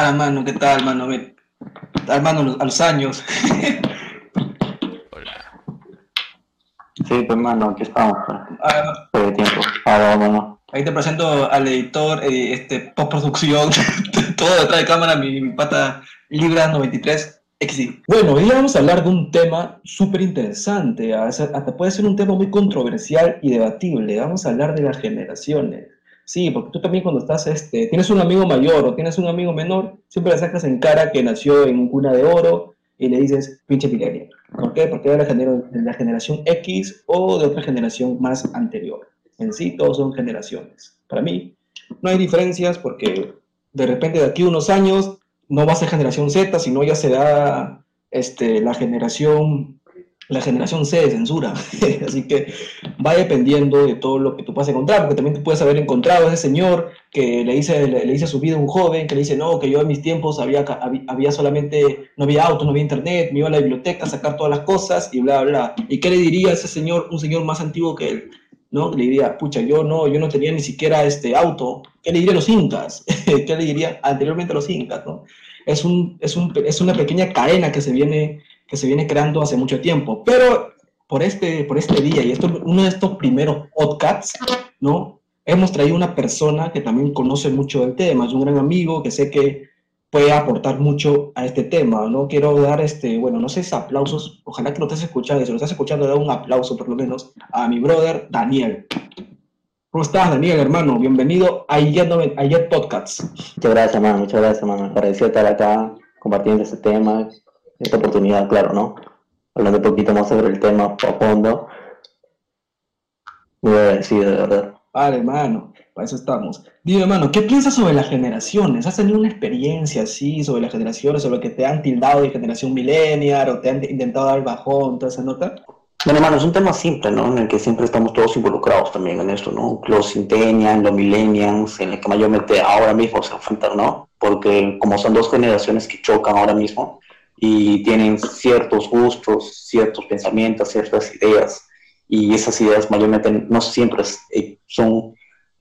Ah, mano, ¿qué tal, mano? Ve- Hermano, a los años. Hola. Sí, pues mano, aquí estamos, pues, Ah, el tiempo. Ahora, mano. ahí te presento al editor, eh, este, postproducción, todo detrás de cámara, mi, mi pata Libra 93 XI. Bueno, hoy vamos a hablar de un tema súper interesante, hasta puede ser un tema muy controversial y debatible. Vamos a hablar de las generaciones. Sí, porque tú también cuando estás, este, tienes un amigo mayor o tienes un amigo menor, siempre le sacas en cara que nació en un cuna de oro y le dices, pinche millennial. ¿Por qué? Porque era de la generación X o de otra generación más anterior. En sí, todos son generaciones. Para mí, no hay diferencias porque de repente de aquí a unos años no va a ser generación Z, sino ya será este, la generación la generación C de censura. Así que va dependiendo de todo lo que tú puedas encontrar, porque también tú puedes haber encontrado a ese señor que le dice, le, le dice a su vida un joven, que le dice, no, que yo en mis tiempos había, había solamente, no había auto, no había internet, me iba a la biblioteca a sacar todas las cosas y bla, bla. ¿Y qué le diría a ese señor, un señor más antiguo que él? ¿no? Le diría, pucha, yo no, yo no tenía ni siquiera este auto. ¿Qué le diría a los incas? ¿Qué le diría anteriormente a los incas, no? Es, un, es, un, es una pequeña cadena que se viene, que se viene creando hace mucho tiempo. Pero por este, por este día y esto, uno de estos primeros podcasts, ¿no? Hemos traído una persona que también conoce mucho del tema, es un gran amigo que sé que puede aportar mucho a este tema, ¿no? Quiero dar, este, bueno, no sé si aplausos, ojalá que lo estés escuchando, si lo estás escuchando, da un aplauso por lo menos a mi brother Daniel. ¿Cómo estás, Daniel, hermano? Bienvenido a Noven- Ayer Podcasts. Muchas gracias, mano. Muchas gracias, mano. Agradecido estar acá compartiendo este tema, esta oportunidad, claro, ¿no? Hablando un poquito más sobre el tema a fondo. Muy agradecido, de verdad. Vale, hermano, para eso estamos. Dime, hermano, ¿qué piensas sobre las generaciones? ¿Has tenido una experiencia así sobre las generaciones, sobre que te han tildado de generación millennial o te han intentado dar bajón, toda esa nota? Bueno, hermano, es un tema simple, ¿no? En el que siempre estamos todos involucrados también en esto, ¿no? Los centennials, los millennials, en el que mayormente ahora mismo se enfrentan, ¿no? Porque como son dos generaciones que chocan ahora mismo y tienen ciertos gustos, ciertos pensamientos, ciertas ideas, y esas ideas mayormente no siempre eh, son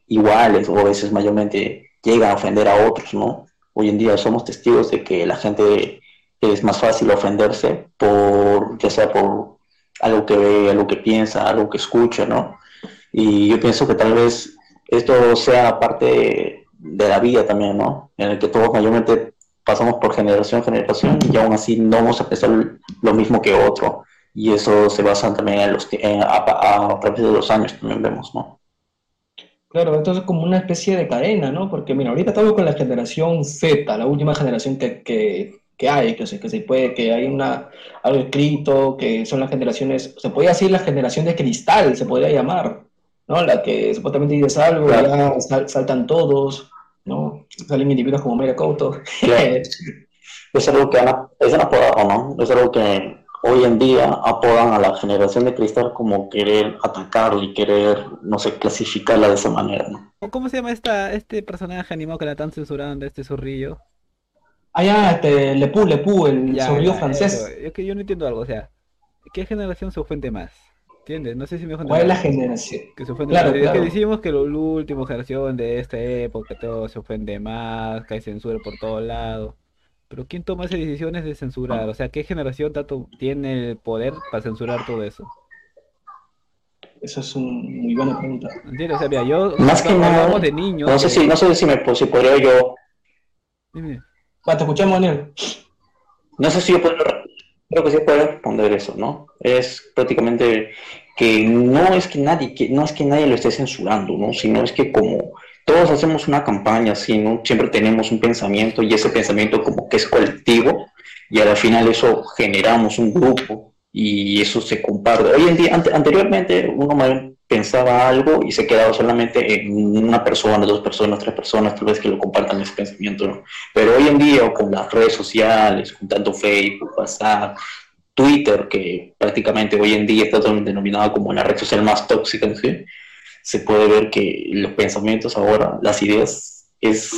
iguales o a veces mayormente llegan a ofender a otros, ¿no? Hoy en día somos testigos de que la gente es más fácil ofenderse por, ya sea por algo que ve, algo que piensa, algo que escucha, ¿no? Y yo pienso que tal vez esto sea parte de la vida también, ¿no? En el que todos mayormente pasamos por generación a generación y aún así no vamos a pensar lo mismo que otro. Y eso se basa también en los, en- a, a- a través de los años también vemos, ¿no? Claro, entonces como una especie de cadena, ¿no? Porque mira, ahorita estamos con la generación Z, la última generación que, que, que hay, que se, que se puede, que hay una, algo escrito, que son las generaciones, se podría decir la generación de cristal, se podría llamar, ¿no? La que supuestamente dices algo, Claro. ya sal- saltan todos, ¿no? Salen individuos como Mera Couto. Claro. Es algo que han, es un apodado, ¿no? Es algo que hoy en día apodan a la generación de cristal como querer atacarla y querer, no sé, clasificarla de esa manera, ¿no? ¿Cómo se llama esta, este personaje animado que la están censurando, este zorrillo? Ah, ya, este, Lepú, Lepú, el zorrillo francés. eso. Que yo no entiendo algo, o sea, ¿qué generación se ofende más? ¿Entiendes? No sé si me ofende ¿Cuál es la generación? Que se ofende Claro, más. Es que decimos que la última generación de esta época, todo se ofende más, que hay censura por todos lados. Pero ¿quién toma esas decisiones de censurar? O sea, ¿qué generación tanto tiene el poder para censurar todo eso? Esa es una muy buena pregunta. ¿Entiendes? O sea, mira, yo Más que hablamos nada, de niños. No sé que- si, no sé si me si podría yo, Dime. Va, te escuchamos, Daniel. no sé si yo puedo, creo que sí puedo responder eso, ¿no? Es prácticamente que no es que nadie, que no es que nadie lo esté censurando, ¿no? Sino es que como todos hacemos una campaña así, ¿no? Siempre tenemos un pensamiento y ese pensamiento como que es colectivo y al final eso generamos un grupo y eso se comparte. Hoy en día, ante- anteriormente uno pensaba algo y se quedaba solamente en una persona, dos personas, tres personas, tal vez que lo compartan ese pensamiento. Pero hoy en día con las redes sociales, con tanto Facebook, WhatsApp, Twitter, que prácticamente hoy en día está denominada como la red social más tóxica, ¿sí? se puede ver que los pensamientos ahora, las ideas, es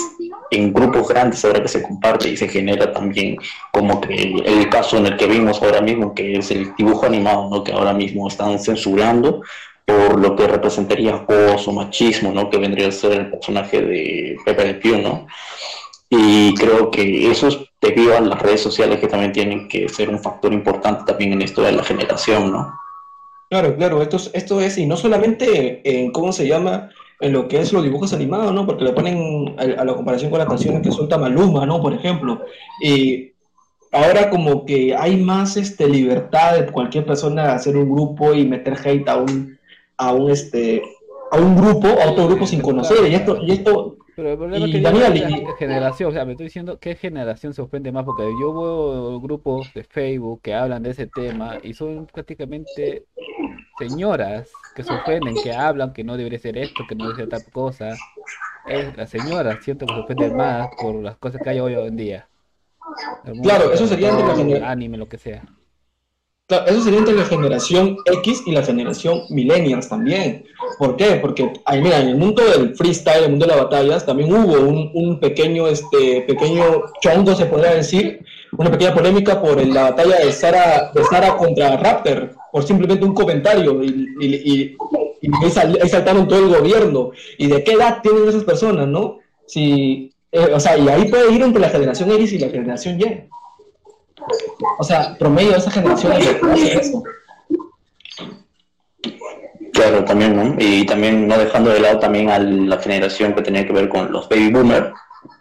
en grupos grandes ahora que se comparte y se genera también como que el caso en el que vimos ahora mismo, que es el dibujo animado, ¿no? que ahora mismo están censurando por lo que representaría acoso, machismo, ¿no? que vendría a ser el personaje de Pepe Le Pew, ¿no? Y creo que eso es debido a las redes sociales que también tienen que ser un factor importante también en esto de la generación, ¿no? Claro, claro, esto es, esto es, y no solamente en, ¿cómo se llama? En lo que es los dibujos animados, ¿no? Porque le ponen a, la comparación con las canciones que suelta Maluma, ¿no? Por ejemplo. Y ahora como que hay más este, libertad de cualquier persona hacer un grupo y meter hate a un, a un, este, a un grupo, a otro grupo sin conocer. Y esto, y esto pero el problema es que Daniel, generación, o sea, me estoy diciendo qué generación se ofende más, porque yo veo grupos de Facebook que hablan de ese tema y son prácticamente señoras que se ofenden, que hablan que no debería ser esto, que no debería ser tal cosa. Es las señoras, siento que se ofenden más por las cosas que hay hoy en día. claro, eso sería entre la anime, lo que sea. Claro, eso sería entre la generación X y la generación millennials también. ¿Por qué? Porque, ahí mira, en el mundo del freestyle, en el mundo de las batallas, también hubo un, pequeño, este, pequeño chongo, se podría decir, una pequeña polémica por la batalla de Sara, de Sara contra Raptor, por simplemente un comentario, y, y, y, ahí, saltaron todo el gobierno. ¿Y de qué edad tienen esas personas, no? Si, eh, o sea, y ahí puede ir entre la generación X y la generación Y. O sea, promedio de esa generación eso. Claro, también, ¿no? Y también no dejando de lado también a la generación que tenía que ver con los baby boomers,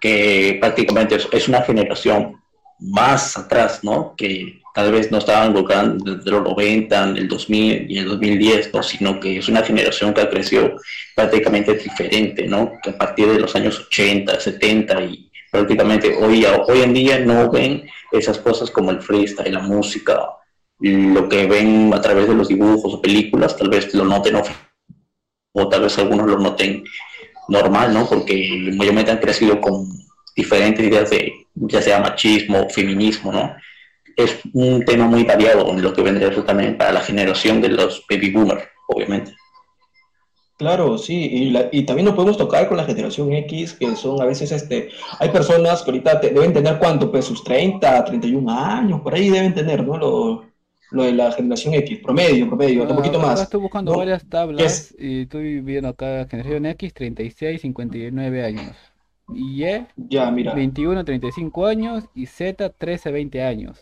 que prácticamente es, una generación más atrás, ¿no? Que tal vez no estaban gobernando desde los 90, el 2000 y el 2010, ¿no? Sino que es una generación que ha crecido prácticamente diferente, ¿no? Que a partir de los años 80, 70 y prácticamente hoy, hoy en día no ven esas cosas como el freestyle, la música, lo que ven a través de los dibujos o películas, tal vez lo noten o, tal vez algunos lo noten normal, ¿no? Porque mayormente han crecido con diferentes ideas de ya sea machismo, feminismo, ¿no? Es un tema muy variado en lo que vendría eso también para la generación de los baby boomers, obviamente. Claro, sí, y, también nos podemos tocar con la generación X, que son a veces, este, hay personas que ahorita deben tener cuánto, pues sus 30, 31 años, por ahí deben tener, ¿no? Lo, de la generación X, promedio, promedio, un poquito más. estoy buscando varias tablas y estoy viendo acá generación X, 36, 59 años. Y Y, ya, mira. 21, 35 años y Z, 13, 20 años.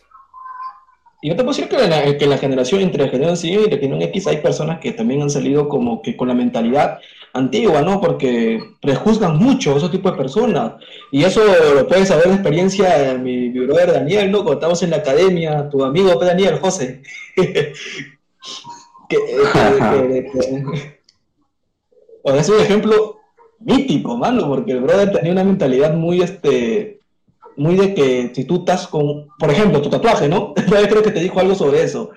Y no te puedo decir que en la, que la generación, entre la generación Y y la generación X, hay personas que también han salido como que con la mentalidad antigua, ¿no? Porque prejuzgan mucho a esos tipos de personas. Y eso lo puedes saber de experiencia de mi, mi brother Daniel, ¿no? Cuando estamos en la academia, tu amigo Daniel, José. que, es un ejemplo mítico, mano, porque el brother tenía una mentalidad muy, este, muy de que si tú estás con, por ejemplo, tu tatuaje, ¿no? Yo creo que te dijo algo sobre eso.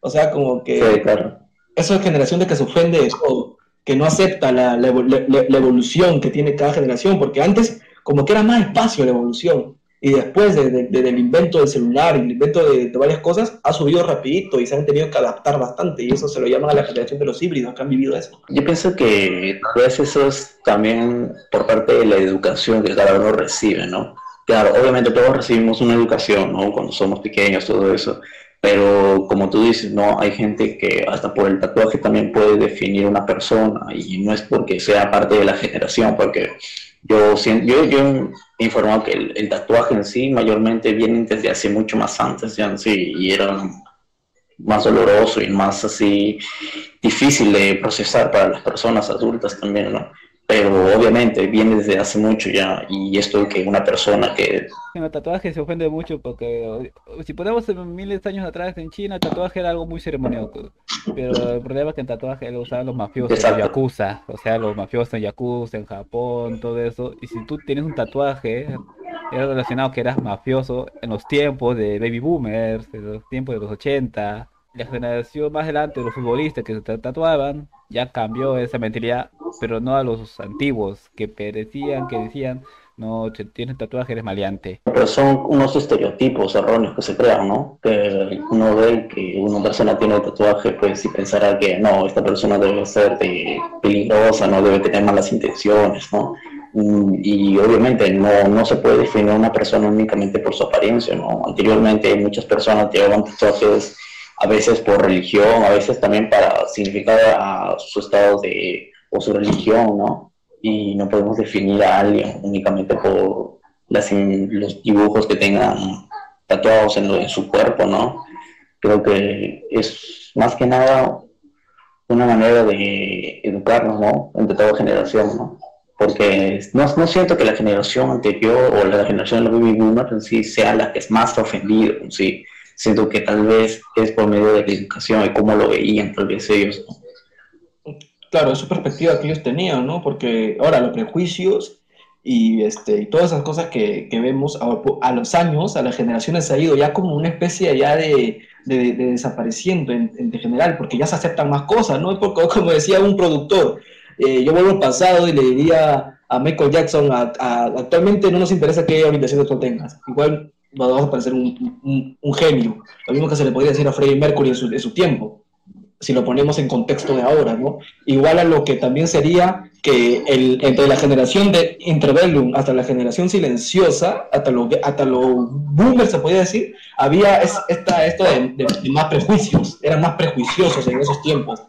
O sea, como que... Sí, claro. Eso es generación de que se ofende de todo, que no acepta la, la, evolución que tiene cada generación, porque antes como que era más espacio la evolución. Y después de, del invento del celular, el invento de, varias cosas, ha subido rapidito y se han tenido que adaptar bastante. Y eso se lo llaman a la generación de los híbridos, que han vivido eso. Yo pienso que tal vez eso es también por parte de la educación que cada uno recibe, ¿no? Claro, obviamente todos recibimos una educación, ¿no? Cuando somos pequeños, todo eso. Pero como tú dices, ¿no? Hay gente que hasta por el tatuaje también puede definir una persona y no es porque sea parte de la generación, porque yo, yo, yo he informado que el, tatuaje en sí mayormente viene desde hace mucho más antes, ya sí, y era más doloroso y más así difícil de procesar para las personas adultas también, ¿no? Pero obviamente viene desde hace mucho ya y esto que una persona que... En el tatuaje se ofende mucho porque si ponemos miles de años atrás en China el tatuaje era algo muy ceremonioso, pero el problema es que en tatuaje lo usaban los mafiosos en Yakuza, o sea, los mafiosos en Yakuza, en Japón, todo eso, y si tú tienes un tatuaje era relacionado que eras mafioso en los tiempos de baby boomers, en los tiempos de los 80, la generación más adelante de los futbolistas que se tatuaban ya cambió esa mentalidad, pero no a los antiguos que perecían, que decían, no, tienes tatuaje, eres maleante. Pero son unos estereotipos erróneos que se crean, ¿no? Que uno ve que una persona tiene tatuaje, pues y pensará que no, esta persona debe ser peligrosa, no debe tener malas intenciones, ¿no? Mm, y obviamente no, no se puede definir a una persona únicamente por su apariencia, ¿no? Anteriormente muchas personas llevaban tatuajes a veces por religión, a veces también para significar a su estado de, o su religión, ¿no? Y no podemos definir a alguien únicamente por las, los dibujos que tengan tatuados en, su cuerpo, ¿no? Creo que es más que nada una manera de educarnos, ¿no? Entre toda generación, ¿no? Porque no, no siento que la generación anterior o la generación de los baby boomers en sí sea la que es más ofendida, en sí. Siento que tal vez es por medio de la educación y cómo lo veían tal vez ellos, ¿no? Claro, es su perspectiva que ellos tenían, ¿no? Porque ahora los prejuicios y, este, y todas esas cosas que, que vemos a, a, los años, a las generaciones ha ido ya como una especie ya de, de, de desapareciendo en, en, general, porque ya se aceptan más cosas, ¿no? Porque, como decía un productor, eh, yo vuelvo al pasado y le diría a Michael Jackson, a, a, actualmente no nos interesa qué orientación tú tengas, igual vamos a parecer un, un, un, genio, lo mismo que se le podría decir a Freddie Mercury en su, en su tiempo, si lo ponemos en contexto de ahora, ¿no? Igual a lo que también sería que el, entre la generación de Interbellum hasta la generación silenciosa, hasta lo hasta los boomers se podría decir, había es, esta, esto de, de, de, más prejuicios, eran más prejuiciosos en esos tiempos.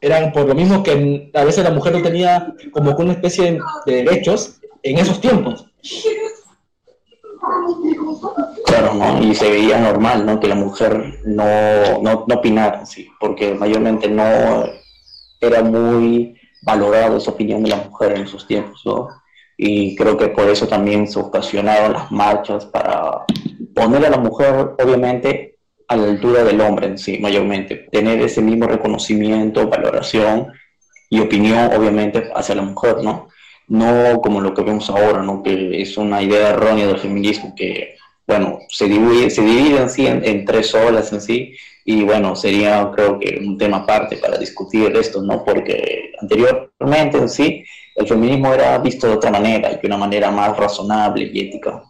Eran por lo mismo que a veces la mujer no tenía como una especie de derechos en esos tiempos. Claro, ¿no? Y se veía normal, ¿no? Que la mujer no, no, no opinara, sí, porque mayormente no era muy valorado esa opinión de la mujer en esos tiempos, ¿no? Y creo que por eso también se ocasionaron las marchas para poner a la mujer, obviamente, a la altura del hombre en sí, mayormente. Tener ese mismo reconocimiento, valoración y opinión, obviamente, hacia la mujer, ¿no? No como lo que vemos ahora, ¿no? Que es una idea errónea del feminismo que, bueno, se divide, se divide en en tres olas en sí, y bueno, sería creo que un tema aparte para discutir esto, ¿no? Porque anteriormente en sí el feminismo era visto de otra manera y de una manera más razonable y ética.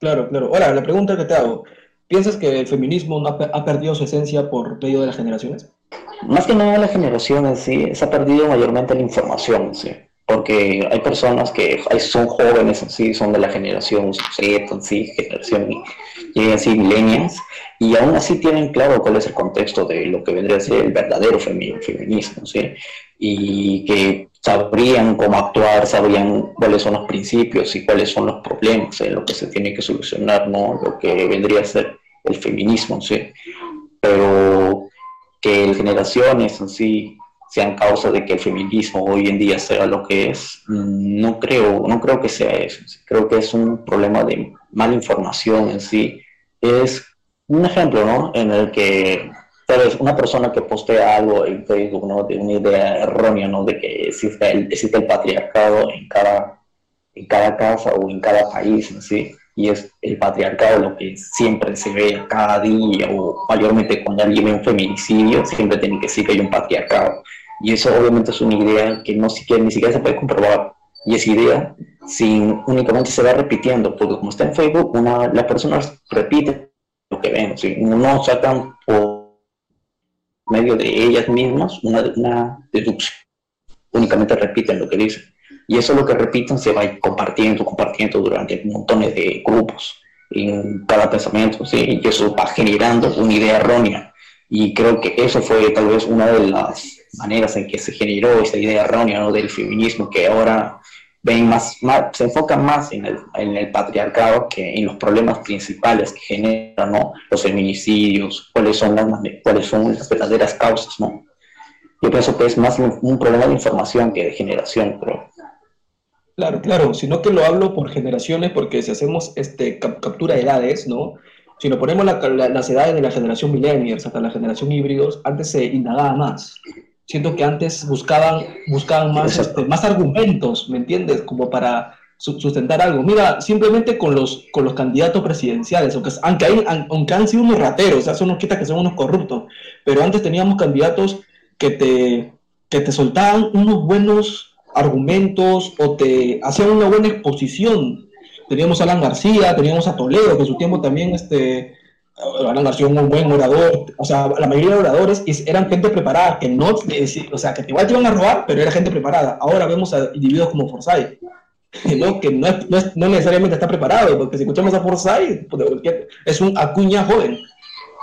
Claro, claro. Ahora, la pregunta que te hago, ¿piensas que el feminismo ha, ha perdido su esencia por medio de las generaciones? Más que nada la generación en sí, se ha perdido mayormente la información, ¿sí? porque hay personas que son jóvenes sí, son de la generación Z, sí, generación y así millennials, y aún así tienen claro cuál es el contexto de lo que vendría a ser el verdadero feminismo, ¿sí? y que sabrían cómo actuar, sabrían cuáles son los principios y cuáles son los problemas, ¿sí? lo que se tiene que solucionar, ¿no? lo que vendría a ser el feminismo, ¿sí? pero que generaciones así sean causa de que el feminismo hoy en día sea lo que es, no creo, no creo que sea eso. Creo que es un problema de mala información en sí. Es un ejemplo, ¿no? En el que tal vez una persona que postea algo en Facebook, ¿no? De una idea errónea, ¿no? De que existe el, existe el patriarcado en cada, en cada casa o en cada país en sí. Y es el patriarcado lo que siempre se ve cada día, o mayormente cuando alguien ve un feminicidio, siempre tiene que decir que hay un patriarcado y eso obviamente es una idea que no siquiera, ni siquiera se puede comprobar. Y esa idea sin, únicamente se va repitiendo, porque como está en Facebook, una, las personas repiten lo que ven, ¿sí? no sacan por medio de ellas mismas una, una deducción, únicamente repiten lo que dicen. Y eso lo que repiten se va compartiendo, compartiendo durante montones de grupos en cada pensamiento, ¿sí? y eso va generando una idea errónea. Y creo que eso fue tal vez una de las maneras en que se generó esa idea errónea ¿no? del feminismo, que ahora ven más, más, se enfocan más en el, en el, patriarcado que en los problemas principales que generan ¿no? los feminicidios, cuáles son las, cuáles son las verdaderas causas. ¿no? Yo pienso que es más un problema de información que de generación, creo. Claro, claro, sino que lo hablo por generaciones, porque si hacemos este, cap captura de edades, ¿no? Si nos ponemos la, la, las edades de la generación millennials hasta la generación híbridos, antes se indagaba más siento que antes buscaban, buscaban más, este, más argumentos, ¿me entiendes? Como para sustentar algo. Mira, simplemente con los, con los candidatos presidenciales, aunque, aunque, hay, aunque han sido unos rateros, o sea, eso no quita que son unos corruptos, pero antes teníamos candidatos que te, que te soltaban unos buenos argumentos o te hacían una buena exposición. Teníamos a Alan García, teníamos a Toledo, que en su tiempo también este, Alan García un buen orador, o sea, la mayoría de oradores eran gente preparada, que no, o sea, que igual te iban a robar, pero era gente preparada. Ahora vemos a individuos como Forsyth, ¿no? que no, es, no, es, no, necesariamente está preparado, porque si escuchamos a Forsyth, pues, es un acuña joven,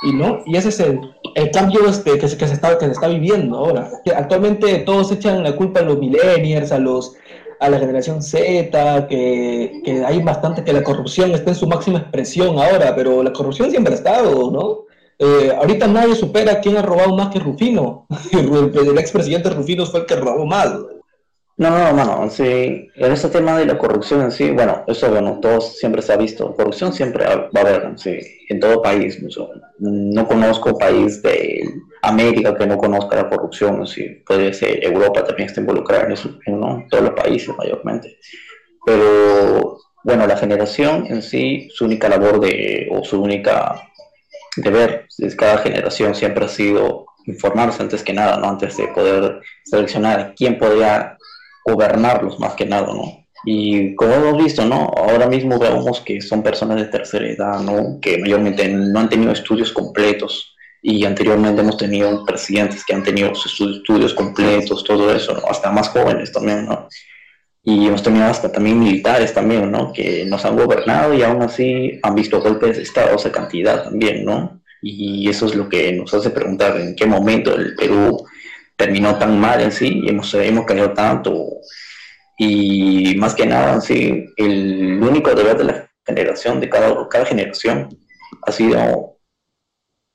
y no y ese es el, el cambio este, que, se, que, se está, que se está viviendo ahora. Actualmente todos echan la culpa a los millennials, a los a la generación Z, que, que, hay bastante, que la corrupción está en su máxima expresión ahora, pero la corrupción siempre ha estado, ¿no? Eh, ahorita nadie supera quién ha robado más que Rufino. el expresidente Rufino fue el que robó más. No, no, no, no, sí, en este tema de la corrupción en sí, bueno, eso, bueno, todos siempre se ha visto, corrupción siempre va a haber, sí, en todo país, no conozco país de América que no conozca la corrupción, sí, puede ser Europa también está involucrada en eso, ¿no? todos los países mayormente, pero, bueno, la generación en sí, su única labor de, o su única deber de cada generación siempre ha sido informarse antes que nada, ¿no? Antes de poder seleccionar quién podría gobernarlos más que nada, ¿no? Y como hemos visto, ¿no? Ahora mismo vemos que son personas de tercera edad, ¿no? Que mayormente no han tenido estudios completos y anteriormente hemos tenido presidentes que han tenido sus estudios completos, todo eso, ¿no? Hasta más jóvenes también, ¿no? Y hemos tenido hasta también militares también, ¿no? Que nos han gobernado y aún así han visto golpes de Estado, esa cantidad también, ¿no? Y eso es lo que nos hace preguntar en qué momento el Perú terminó tan mal en sí y hemos, hemos caído tanto. Y más que nada, en sí, el único deber de la generación, de cada, cada generación, ha sido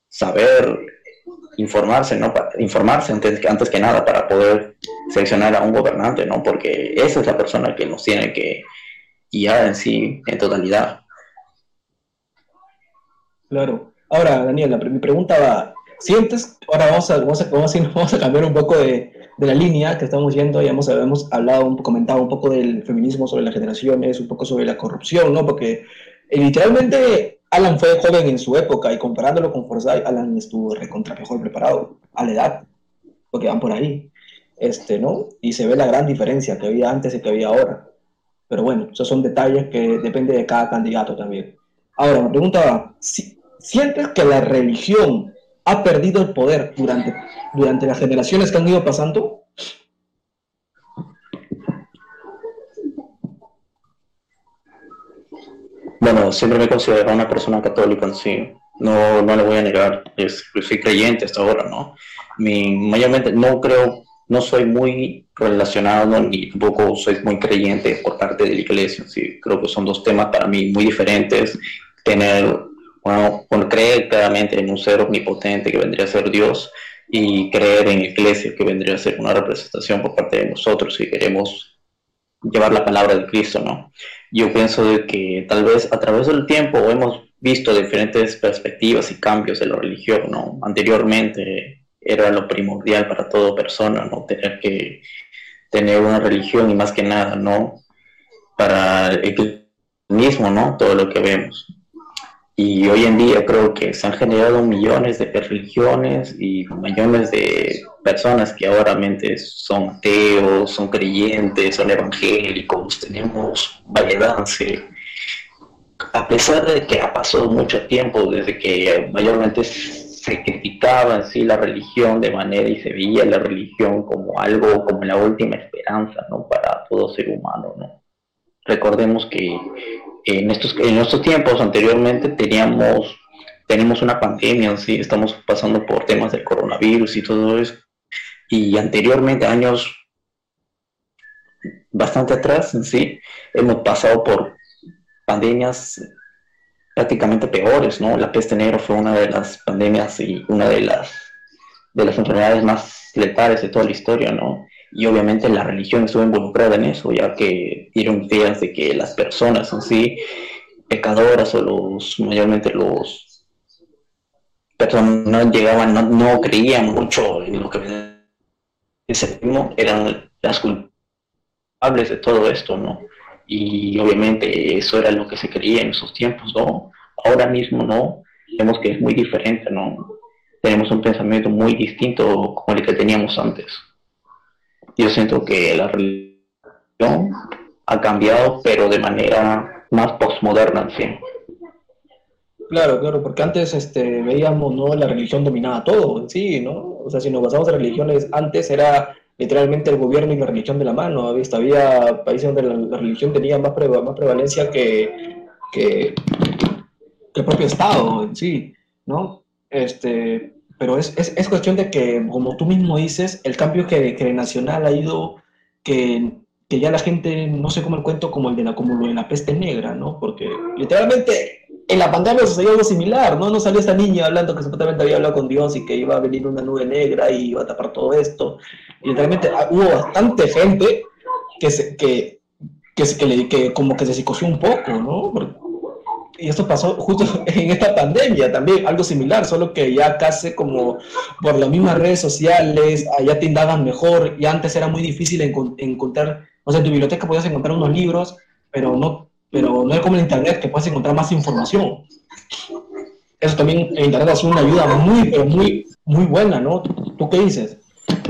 saber informarse, ¿no? informarse antes, antes que nada para poder seleccionar a un gobernante, ¿no? Porque esa es la persona que nos tiene que guiar en sí, en totalidad. Claro. Ahora, Daniela, mi pregunta va, ¿Sientes? Ahora vamos a, vamos a, vamos a, cambiar un poco de, de, la línea que estamos yendo. Ya hemos, hemos hablado, comentado un poco del feminismo sobre las generaciones, un poco sobre la corrupción, ¿no? Porque eh, literalmente Alan fue joven en su época y comparándolo con Forsyth, Alan estuvo recontra mejor preparado a la edad, porque van por ahí, este, ¿no? Y se ve la gran diferencia que había antes y que había ahora. Pero bueno, esos son detalles que depende de cada candidato también. Ahora, me pregunta, ¿sientes que la religión ha perdido el poder durante, durante las generaciones que han ido pasando? Bueno, siempre me he considerado una persona católica en sí. No, no le voy a negar, es, soy creyente hasta ahora, ¿no? Mi, mayormente no creo, no soy muy relacionado ni tampoco soy muy creyente por parte de la iglesia. Sí, creo que son dos temas para mí muy diferentes. Tener bueno, creer claramente en un ser omnipotente que vendría a ser Dios y creer en iglesia que vendría a ser una representación por parte de nosotros si queremos llevar la palabra de Cristo, ¿no? Yo pienso de que tal vez a través del tiempo hemos visto diferentes perspectivas y cambios de la religión, ¿no? Anteriormente era lo primordial para toda persona, ¿no? Tener que tener una religión y más que nada, ¿no? Para el mismo, ¿no? Todo lo que vemos. Y hoy en día creo que se han generado millones de religiones y millones de personas que ahora son ateos, son creyentes, son evangélicos, tenemos variedad. A pesar de que ha pasado mucho tiempo desde que mayormente se criticaba en sí la religión de manera y se veía la religión como algo, como la última esperanza ¿no? para todo ser humano. ¿no? Recordemos que en estos, en estos tiempos anteriormente teníamos, tenemos una pandemia, ¿sí? estamos pasando por temas del coronavirus y todo eso. Y anteriormente, años bastante atrás, sí, hemos pasado por pandemias prácticamente peores, ¿no? La peste negra fue una de las pandemias y una de las, de las enfermedades más letales de toda la historia, ¿no? Y obviamente la religión estuvo involucrada en eso, ya que dieron ideas de que las personas en sí, pecadoras o los, mayormente los personas no llegaban, no, creían mucho en lo que ese eran las culpables de todo esto, ¿no? Y obviamente eso era lo que se creía en esos tiempos, ¿no? Ahora mismo no, vemos que es muy diferente, ¿no? Tenemos un pensamiento muy distinto como el que teníamos antes yo siento que la religión ha cambiado, pero de manera más postmoderna, sí. Claro, claro, porque antes este, veíamos, ¿no? La religión dominaba todo, sí, ¿no? O sea, si nos basamos en religiones, antes era literalmente el gobierno y la religión de la mano, Había países donde la, religión tenía más, más prevalencia que, que, que, el propio Estado en sí, ¿no? Este, pero es, es, es, cuestión de que, como tú mismo dices, el cambio que, que Nacional ha ido, que, que ya la gente no se come el cuento como el de la, como de la peste negra, ¿no? Porque literalmente en la pandemia sucedió algo similar, ¿no? No salió esta niña hablando que supuestamente había hablado con Dios y que iba a venir una nube negra y iba a tapar todo esto. Y literalmente ah, hubo bastante gente que, se, que, que, que, que como que se psicoció un poco, ¿no? Y esto pasó justo en esta pandemia también, algo similar, solo que ya casi como por las mismas redes sociales, allá te indagan mejor, y antes era muy difícil encontrar, o sea, en tu biblioteca podías encontrar unos libros, pero no, pero no es como en Internet, que puedes encontrar más información. Eso también en Internet ha sido una ayuda muy, pero muy, muy buena, ¿no? ¿Tú qué dices?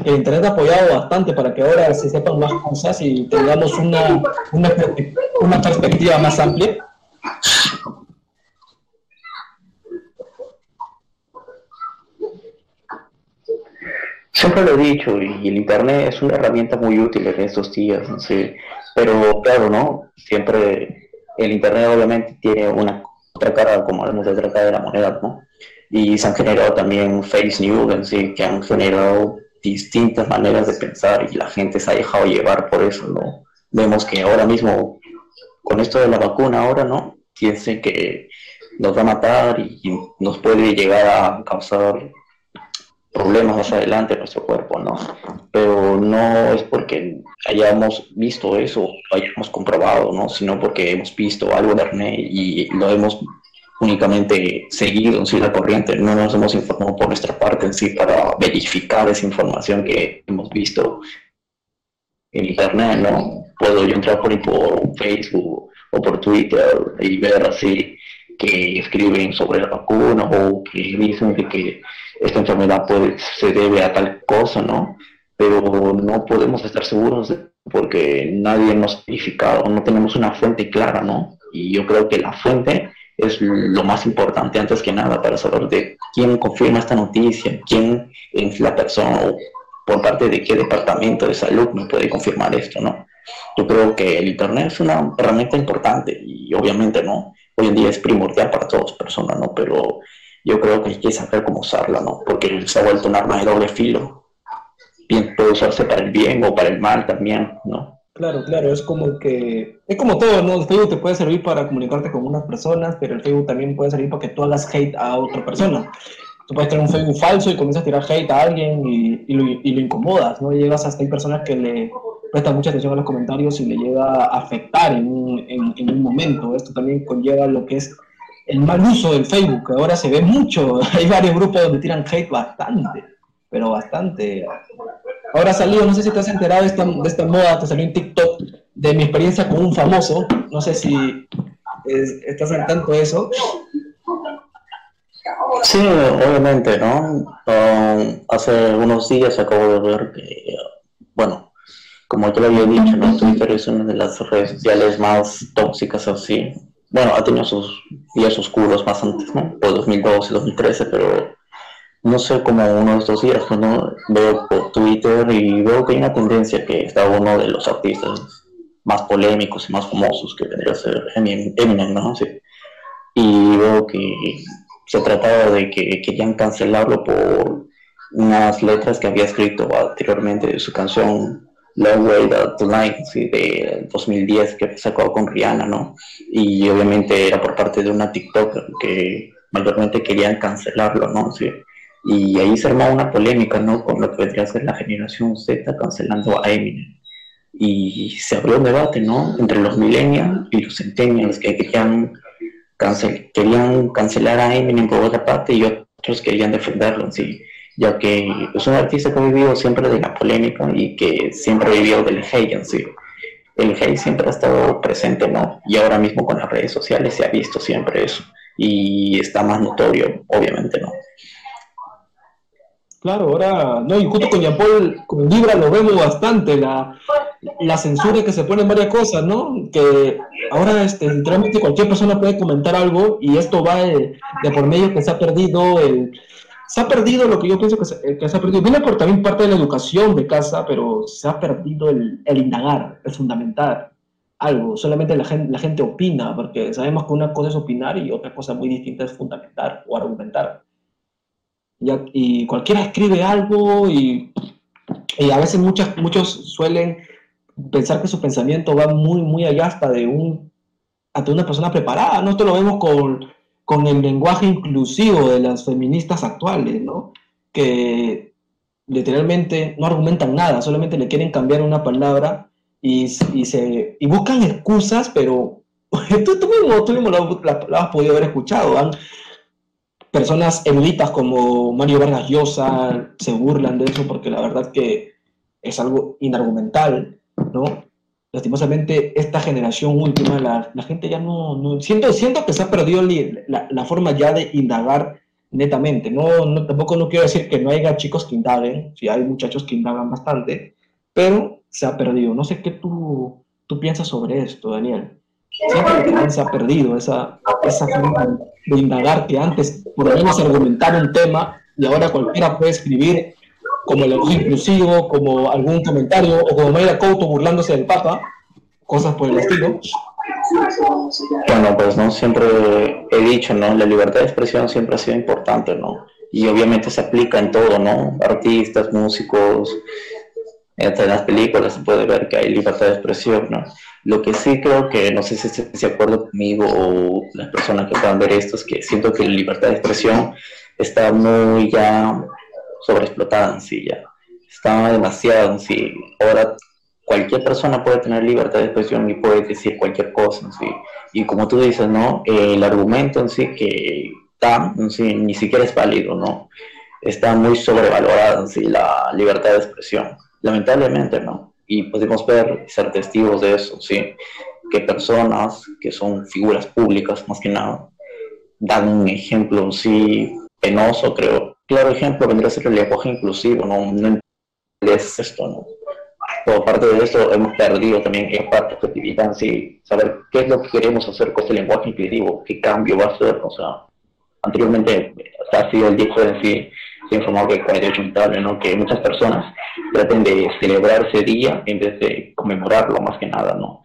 El Internet ha apoyado bastante para que ahora se sepan más cosas y tengamos una, una, una perspectiva más amplia. Siempre lo he dicho, y el Internet es una herramienta muy útil en estos días, ¿sí? pero claro, ¿no? Siempre el Internet obviamente tiene una otra cara, como hablamos de otra de la moneda, ¿no? Y se han generado también face news, en sí, que han generado distintas maneras de pensar y la gente se ha dejado llevar por eso, ¿no? Vemos que ahora mismo, con esto de la vacuna ahora, ¿no? Piensen que nos va a matar y nos puede llegar a causar problemas más adelante en nuestro cuerpo, ¿no? Pero no es porque hayamos visto eso, hayamos comprobado, ¿no? Sino porque hemos visto algo de internet y lo hemos únicamente seguido en sí la corriente, no nos hemos informado por nuestra parte en sí para verificar esa información que hemos visto en internet, ¿no? Puedo yo entrar por Facebook o por Twitter y ver así que escriben sobre la vacuna o que dicen que esta enfermedad puede, se debe a tal cosa, ¿no? Pero no podemos estar seguros porque nadie nos ha verificado, no tenemos una fuente clara, ¿no? Y yo creo que la fuente es lo más importante antes que nada para saber de quién confirma esta noticia, quién es la persona o por parte de qué departamento de salud me puede confirmar esto, ¿no? Yo creo que el Internet es una herramienta importante y obviamente, ¿no? Hoy en día es primordial para todas las personas, ¿no? Pero yo creo que hay que saber cómo usarla, ¿no? Porque se ha vuelto un arma de doble filo. Bien, puede usarse para el bien o para el mal también, ¿no? Claro, claro, es como que, es como todo, ¿no? El Facebook te puede servir para comunicarte con unas personas, pero el Facebook también puede servir para que tú hagas hate a otra persona. Tú puedes tener un Facebook falso y comienzas a tirar hate a alguien y, y, lo, y lo, incomodas, ¿no? Llegas hasta hay personas que le prestan mucha atención a los comentarios y le llega a afectar en un, en, en un momento. Esto también conlleva lo que es el mal uso del Facebook, ahora se ve mucho. Hay varios grupos donde tiran hate bastante, pero bastante. Ahora salió, no sé si te has enterado de esta, de esta moda, te salió en TikTok de mi experiencia con un famoso. No sé si estás al tanto de eso. Sí, obviamente, ¿no? hace unos días acabo de ver que, bueno, como yo lo había dicho, ¿no? Twitter es una de las redes sociales más tóxicas así bueno, ha tenido sus días oscuros más antes, ¿no? Por 2012, 2013, pero no sé, como uno de estos días, ¿no? Veo por Twitter y veo que hay una tendencia que está uno de los artistas más polémicos y más famosos que vendría a ser Eminem, ¿no? Sí. Y veo que se trataba de que querían cancelarlo por unas letras que había escrito anteriormente de su canción Long Way Night, ¿sí? de 2010 que sacó con Rihanna, ¿no? Y obviamente era por parte de una TikTok que mayormente querían cancelarlo, ¿no? Sí. Y ahí se armó una polémica, ¿no? Con lo que vendría a ser la generación Z cancelando a Eminem. Y se abrió un debate, ¿no? Entre los millennials y los centennials que querían, cancel querían cancelar a Eminem por otra parte y otros querían defenderlo, ¿sí? Ya que es un artista que ha vivido siempre de la polémica y que siempre ha vivido del hate en sí. El hate siempre ha estado presente, ¿no? Y ahora mismo con las redes sociales se ha visto siempre eso. Y está más notorio, obviamente, ¿no? Claro, ahora, no, y justo con Paul, con Libra lo vemos bastante, la, la censura que se pone en varias cosas, ¿no? Que ahora, este, literalmente cualquier persona puede comentar algo y esto va de por medio que se ha perdido el, se ha perdido lo que yo pienso que se, eh, que se, ha perdido. Viene por también parte de la educación de casa, pero se ha perdido el, indagar, el fundamental algo. Solamente la gente, opina, porque sabemos que una cosa es opinar y otra cosa muy distinta es fundamentar o argumentar. Ya, y cualquiera escribe algo y, y a veces muchas, muchos suelen pensar que su pensamiento va muy, muy allá hasta de un, hasta una persona preparada, ¿no? Esto lo vemos con, con el lenguaje inclusivo de las feministas actuales, ¿no? Que literalmente no argumentan nada, solamente le quieren cambiar una palabra y, se, y buscan excusas, pero tú, tú, mismo, tú mismo lo, has podido haber escuchado. ¿han? Personas eruditas como Mario Vargas Llosa se burlan de eso porque la verdad que es algo inargumental, ¿no? Lastimosamente, esta generación última, la, la gente ya no, no, siento, siento que se ha perdido la, la, forma ya de indagar netamente. No, no, tampoco no quiero decir que no haya chicos que indaguen, sí hay muchachos que indagan bastante, pero se ha perdido. No sé qué tú, tú piensas sobre esto, Daniel. Siempre que se ha perdido esa, esa forma de indagar que antes por lo menos argumentar un tema y ahora cualquiera puede escribir como el lenguaje inclusivo, como algún comentario, o como Mayra Couto burlándose del Papa, cosas por el estilo. Bueno, pues no, siempre he dicho, ¿no? La libertad de expresión siempre ha sido importante, ¿no? Y obviamente se aplica en todo, ¿no? Artistas, músicos, hasta en las películas se puede ver que hay libertad de expresión, ¿no? Lo que sí creo que, no sé si se acuerda conmigo o las personas que puedan ver esto, es que siento que la libertad de expresión está muy ya sobreexplotada en sí ya. Está demasiado en sí. Ahora cualquier persona puede tener libertad de expresión y puede decir cualquier cosa en sí. Y como tú dices, ¿no? el argumento en sí que da en sí ni siquiera es válido, ¿no? Está muy sobrevalorada en sí la libertad de expresión. Lamentablemente, ¿no? Y podemos ver ser testigos de eso, ¿sí? Que personas que son figuras públicas, más que nada, dan un ejemplo, sí, penoso, creo, claro ejemplo vendría a ser el lenguaje inclusivo, no, no es esto, ¿no? Por parte de eso hemos perdido también en parte objetividad, sí, saber qué es lo que queremos hacer con este lenguaje inclusivo, qué cambio va a hacer, o sea, anteriormente sido el disco en sí, se informó que 48 ¿no? que muchas personas traten de celebrar ese día en vez de conmemorarlo más que nada, ¿no?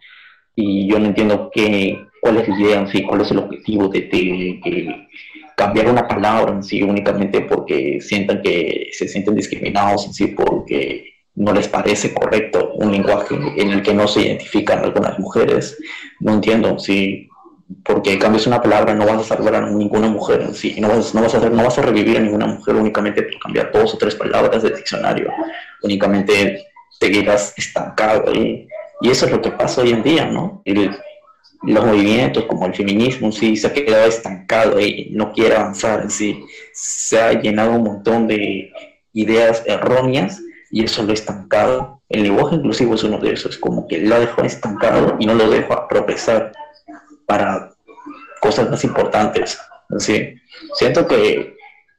Y yo no entiendo qué, cuál es la idea en sí, cuál es el objetivo de, de, de cambiar una palabra en sí únicamente porque sientan que se sienten discriminados en sí porque no les parece correcto un lenguaje en el que no se identifican algunas mujeres. No entiendo si porque cambias una palabra no vas a salvar a ninguna mujer en sí, no vas, no vas, a, hacer, no vas a revivir a ninguna mujer únicamente por cambiar dos o tres palabras del diccionario, únicamente te quedas estancado ahí. Y eso es lo que pasa hoy en día, ¿no? El, los movimientos como el feminismo sí se ha quedado estancado y no quiere avanzar sí. Se ha llenado un montón de ideas erróneas y eso lo ha estancado. El lenguaje inclusivo es uno de esos, como que lo dejó estancado y no lo deja progresar para cosas más importantes. ¿sí? Siento que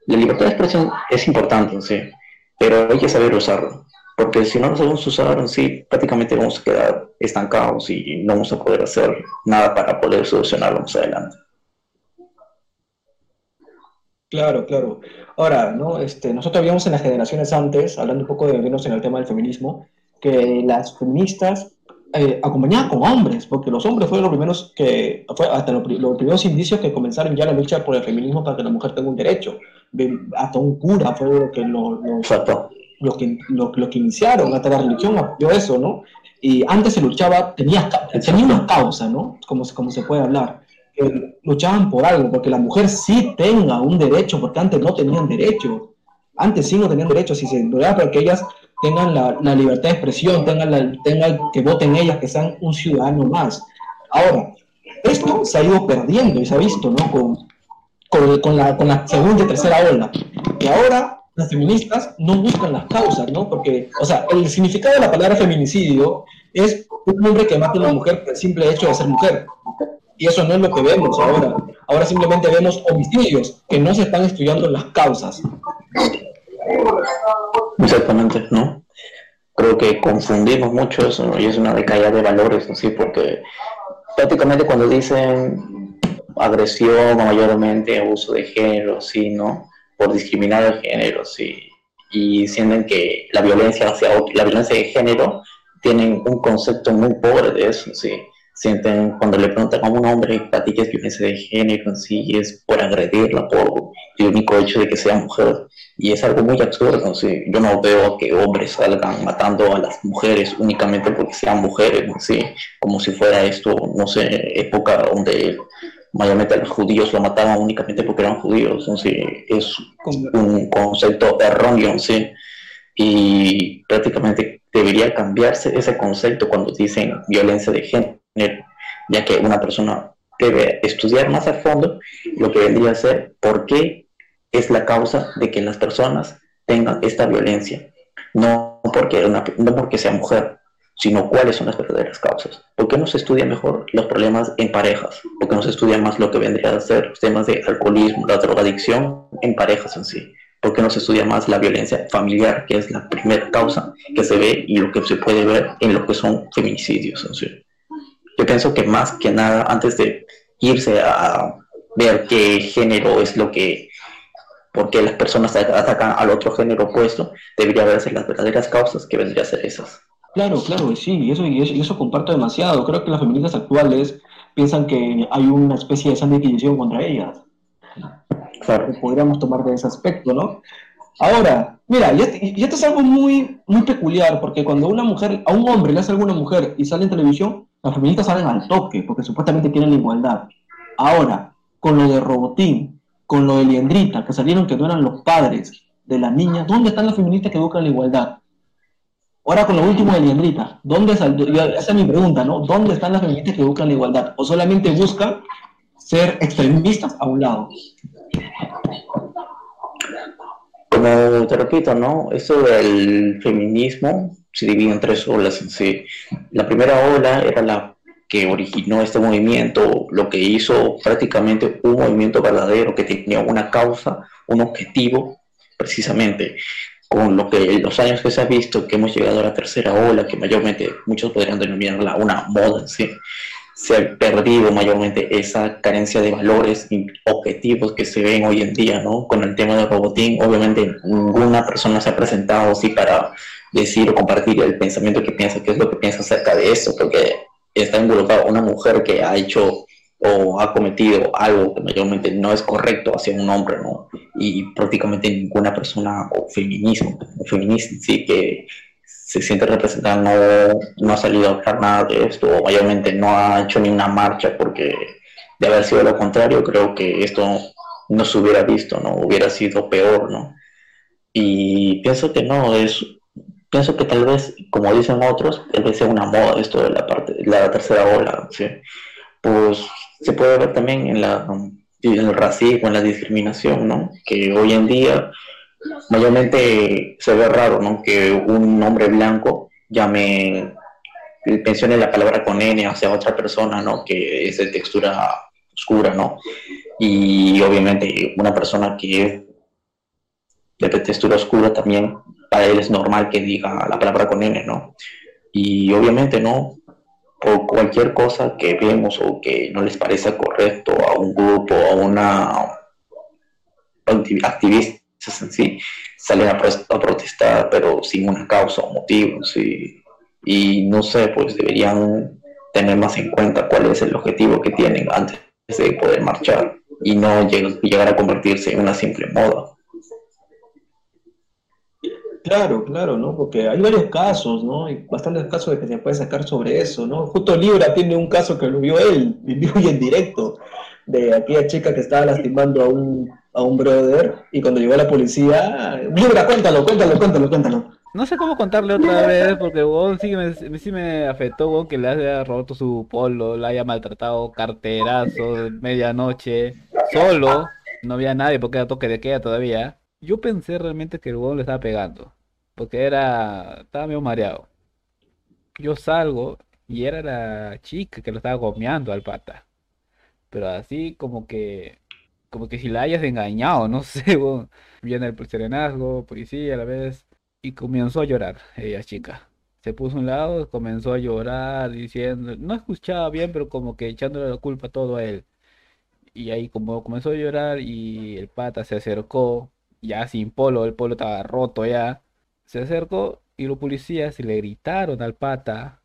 la libertad de expresión es importante, ¿sí? pero hay que saber usarlo porque si no nos sabemos usar, sí, prácticamente vamos a quedar estancados y no vamos a poder hacer nada para poder solucionarlo más adelante. Claro, claro. Ahora, ¿no? Este, nosotros habíamos en las generaciones antes, hablando un poco de menos en el tema del feminismo, que las feministas eh, acompañaban con hombres, porque los hombres fueron los primeros que, fue hasta los, primeros indicios que comenzaron ya la lucha por el feminismo para que la mujer tenga un derecho. Hasta un cura fue lo que lo, lo, los que, lo, que iniciaron, hasta la religión apoyó eso, ¿no? Y antes se luchaba, tenía, tenía una causa, ¿no? Como, como se puede hablar. luchaban por algo, porque la mujer sí tenga un derecho, porque antes no tenían derecho. Antes sí no tenían derecho, si se luchaba para que ellas tengan la, la, libertad de expresión, tengan, la, tengan que voten ellas, que sean un ciudadano más. Ahora, esto se ha ido perdiendo y se ha visto, ¿no? Con, con, con, la, con la segunda y tercera ola. Y ahora las feministas no buscan las causas, ¿no? Porque, o sea, el significado de la palabra feminicidio es un hombre que mata a una mujer por el simple hecho de ser mujer. Y eso no es lo que vemos ahora. Ahora simplemente vemos homicidios que no se están estudiando las causas. Exactamente, ¿no? Creo que confundimos mucho eso y es una decaída de valores, ¿sí? Porque prácticamente cuando dicen agresión mayormente uso de género, ¿sí? ¿No? Por discriminar el género, sí. Y sienten que la violencia hacia la violencia de género tienen un concepto muy pobre de eso, sí. sienten, cuando le preguntan a un hombre para es violencia de género, sí es por agredirla, por el único hecho de que sea mujer. Y es algo muy absurdo. ¿sí? Yo no veo que hombres salgan matando a las mujeres únicamente porque sean mujeres, ¿sí? como si fuera esto, no sé, época donde mayormente los judíos lo mataban únicamente porque eran judíos. ¿sí? Es un concepto erróneo. ¿sí? Y prácticamente debería cambiarse ese concepto cuando dicen violencia de género ya que una persona debe estudiar más a fondo lo que vendría a ser por qué es la causa de que las personas tengan esta violencia. No porque, no porque sea mujer, sino cuáles son las verdaderas causas. ¿Por qué no se estudia mejor los problemas en parejas? ¿Por qué no se estudia más lo que vendría a ser los temas de alcoholismo, la drogadicción en parejas en sí? ¿Por qué no se estudia más la violencia familiar, que es la primera causa que se ve y lo que se puede ver en lo que son feminicidios en sí? Yo pienso que más que nada, antes de irse a ver qué género es lo que, por qué las personas atacan al otro género opuesto, debería verse las verdaderas causas que vendrían a ser esas. Claro, claro, sí, y eso, y eso, y eso comparto demasiado. Creo que las feministas actuales piensan que hay una especie de sana inquisición contra ellas. Claro. podríamos tomar de ese aspecto, ¿no? Ahora, mira, y esto es algo muy, muy peculiar, porque cuando una mujer, a un hombre le hace algo a una mujer y sale en televisión, las feministas salen al toque, porque supuestamente tienen la igualdad. Ahora, con lo de Robotín, con lo de Liendrita, que salieron que no eran los padres de la niña, ¿dónde están las feministas que buscan la igualdad? Ahora con lo último de Liendrita, ¿dónde es mi pregunta, ¿no? ¿Dónde están las feministas que buscan la igualdad? ¿O solamente buscan ser extremistas a un lado? Como te repito, ¿no? Eso del feminismo se divide en tres olas en sí. La primera ola era la que originó este movimiento, lo que hizo prácticamente un movimiento verdadero que tenía una causa, un objetivo, precisamente con lo que los años que se ha visto, que hemos llegado a la tercera ola, que mayormente muchos podrían denominarla una moda sí, se ha perdido mayormente esa carencia de valores y objetivos que se ven hoy en día, ¿no? Con el tema del robotín, obviamente ninguna persona se ha presentado así para decir o compartir el pensamiento que piensa, qué es lo que piensa acerca de eso, porque está involucrada una mujer que ha hecho o ha cometido algo que mayormente no es correcto hacia un hombre, ¿no? Y prácticamente ninguna persona o feminismo, o feminista sí que se siente representada no, no ha salido a hablar nada de esto, o mayormente no ha hecho ni una marcha, porque de haber sido lo contrario, creo que esto no se hubiera visto, ¿no? Hubiera sido peor, ¿no? Y pienso que no, es, pienso que tal vez, como dicen otros, tal vez sea una moda esto de la parte, la tercera ola, ¿sí? Pues se puede ver también en la en el racismo, en la discriminación, ¿no? Que hoy en día mayormente se ve raro, ¿no? Que un hombre blanco llame, mencione la palabra con N hacia otra persona, ¿no? Que es de textura oscura, ¿no? Y obviamente una persona que es de textura oscura también, para él es normal que diga la palabra con N, ¿no? Y obviamente, ¿no? Por cualquier cosa que vemos o que no les parezca correcto a un grupo, a una activista, en sí salen a, protestar, pero sin una causa o motivo, ¿sí? y no sé, pues deberían tener más en cuenta cuál es el objetivo que tienen antes de poder marchar y no llegar a convertirse en una simple moda. Claro, claro, ¿no? Porque hay varios casos, ¿no? Hay bastantes casos de que se puede sacar sobre eso, ¿no? Justo Libra tiene un caso que lo vio él, vivió y en directo, de aquella chica que estaba lastimando a un a un brother y cuando llegó la policía, Libra, cuéntalo, cuéntalo, cuéntalo, cuéntalo. No sé cómo contarle otra vez porque el sí me, sí me afectó que le haya roto su polo, la haya maltratado, carterazo, medianoche, solo, no había nadie porque era toque de queda todavía. Yo pensé realmente que el huevón le estaba pegando, porque era, estaba medio mareado. Yo salgo y era la chica que lo estaba gomeando al pata. Pero así como que como que si la hayas engañado, no sé, viene el serenazgo, policía a la vez, y comenzó a llorar ella chica. Se puso a un lado, comenzó a llorar, diciendo, no escuchaba bien, pero como que echándole la culpa todo a él. Y ahí como comenzó a llorar y el pata se acercó, ya sin polo, el polo estaba roto ya, se acercó y los policías le gritaron al pata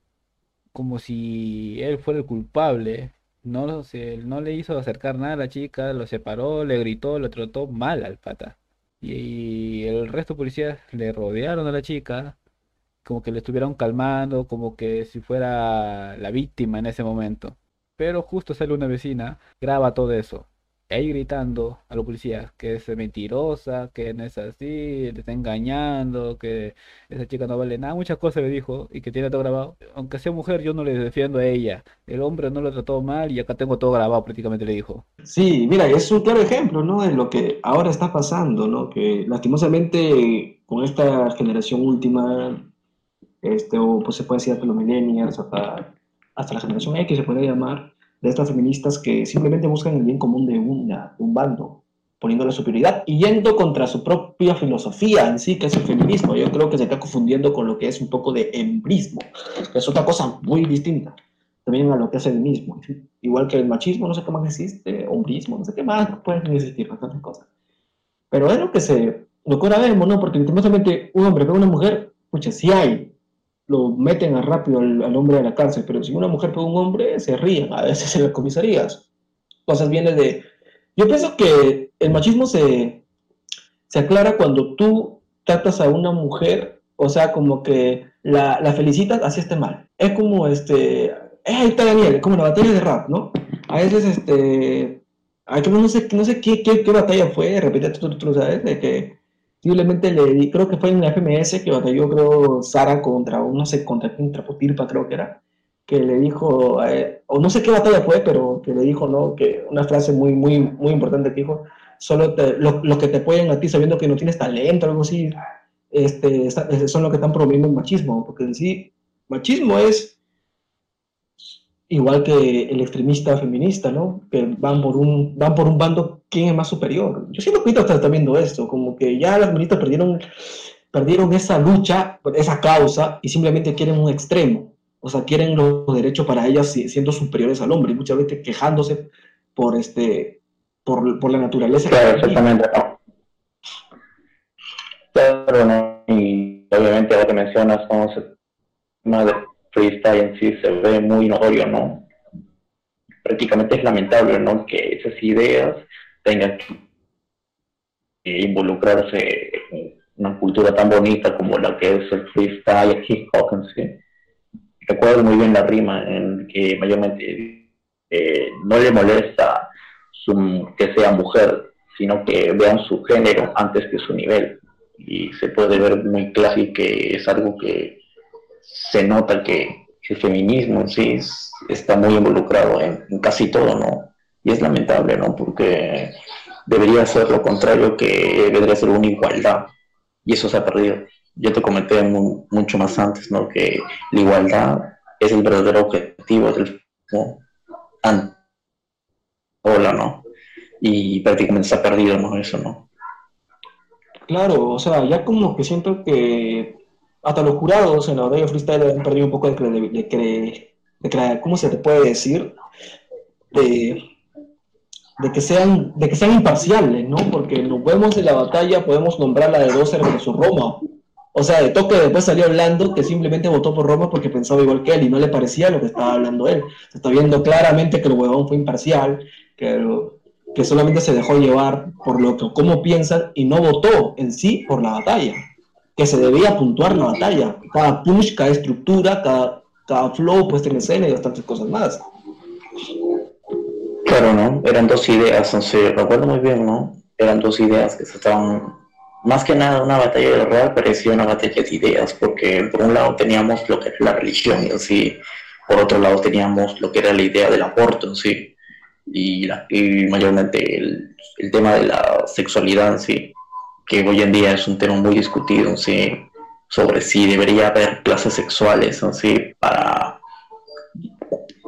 como si él fuera el culpable. No, se, no le hizo acercar nada a la chica, lo separó, le gritó, lo trató mal al pata. Y, el resto de policías le rodearon a la chica, como que le estuvieron calmando, como que si fuera la víctima en ese momento. Pero justo sale una vecina, graba todo eso ahí gritando a los policías que es mentirosa, que no es así, le está engañando, que esa chica no vale nada, muchas cosas le dijo y que tiene todo grabado. Aunque sea mujer, yo no le defiendo a ella. El hombre no lo trató mal y acá tengo todo grabado, prácticamente le dijo. Sí, mira, es un claro ejemplo, ¿no? De lo que ahora está pasando, ¿no? Que lastimosamente con esta generación última, este, o pues se puede decir hasta los millennials, hasta, hasta la generación X se puede llamar, de estas feministas que simplemente buscan el bien común de, una, un bando, poniendo la superioridad y yendo contra su propia filosofía en sí, que es el feminismo. Yo creo que se está confundiendo con lo que es un poco de embrismo, que es otra cosa muy distinta también a lo que es el mismo. Igual que el machismo, no sé qué más existe, hombrismo, no sé qué más, pueden existir bastantes cosas. Pero es lo que se, lo que ahora vemos, ¿no? Porque últimamente un hombre a una mujer, pucha, sí hay, lo meten a rápido al, hombre a la cárcel, pero si una mujer pega a un hombre, se ríen a veces en las comisarías. Cosas vienen de... Yo pienso que el machismo se, se aclara cuando tú tratas a una mujer, o sea, como que la, la felicitas, así esté mal. Es como, este, eh, ahí está Daniel, como una batalla de rap, ¿no? A veces, este, no sé, no sé qué, qué, qué batalla fue, de repente tú, tú, tú sabes, de que Posiblemente le di, creo que fue en la FMS que batalló, creo, Sara contra, no sé, contra contra Potirpa, creo que era, que le dijo, eh, o no sé qué batalla fue, pero que le dijo, ¿no? Que una frase muy, muy, muy importante que dijo, solo lo, que te apoyan a ti sabiendo que no tienes talento, algo así, este, son lo que están promoviendo el machismo, porque sí, machismo es igual que el extremista feminista, ¿no? Que van por un, van por un bando, ¿quién es más superior? Yo siento que ahorita está viendo esto, como que ya las feministas perdieron, perdieron esa lucha, esa causa, y simplemente quieren un extremo. O sea, quieren los derechos para ellas siendo superiores al hombre, y muchas veces quejándose por, este, por, por la naturaleza. Claro, exactamente. Claro, ¿no? Y obviamente lo que mencionas, ¿no? Madre freestyle en sí se ve muy notorio, ¿no? Prácticamente es lamentable, ¿no? Que esas ideas tengan que involucrarse en una cultura tan bonita como la que es el freestyle, el hip hop en sí. Recuerdo muy bien la rima en que mayormente eh, no le molesta que sea mujer, sino que vean su género antes que su nivel. Y se puede ver muy clásico que es algo que se nota que el feminismo sí está muy involucrado en, casi todo, ¿no? Y es lamentable, ¿no? Porque debería ser lo contrario, que debería ser una igualdad. Y eso se ha perdido. Yo te comenté mucho más antes, ¿no? Que la igualdad es el verdadero objetivo del feminismo. Hola, ¿no? Y prácticamente se ha perdido, ¿no? Eso, ¿no? Claro, o sea, ya como que siento que hasta los jurados en la batalla freestyle han perdido un poco de, de, ¿cómo se te puede decir? De, que sean, de que sean imparciales, ¿no? Porque nos vemos en la batalla, podemos nombrar la de Doser versus Roma. O sea, de toque después salió hablando que simplemente votó por Roma porque pensaba igual que él y no le parecía lo que estaba hablando él. Se está viendo claramente que el huevón fue imparcial, que, que solamente se dejó llevar por lo que, cómo piensan y no votó en sí por la batalla que se debía puntuar la batalla. Cada push, cada estructura, cada, cada flow puesta en escena y bastantes cosas más. Claro, ¿no? Eran dos ideas, no sé, recuerdo muy bien, ¿no? Eran dos ideas que se estaban, más que nada una batalla de real parecía una batalla de ideas, porque por un lado teníamos lo que era la religión y así, por otro lado teníamos lo que era la idea del aborto en sí, y, y mayormente el, el tema de la sexualidad en sí que hoy en día es un tema muy discutido, ¿sí? sobre si debería haber clases sexuales ¿sí? para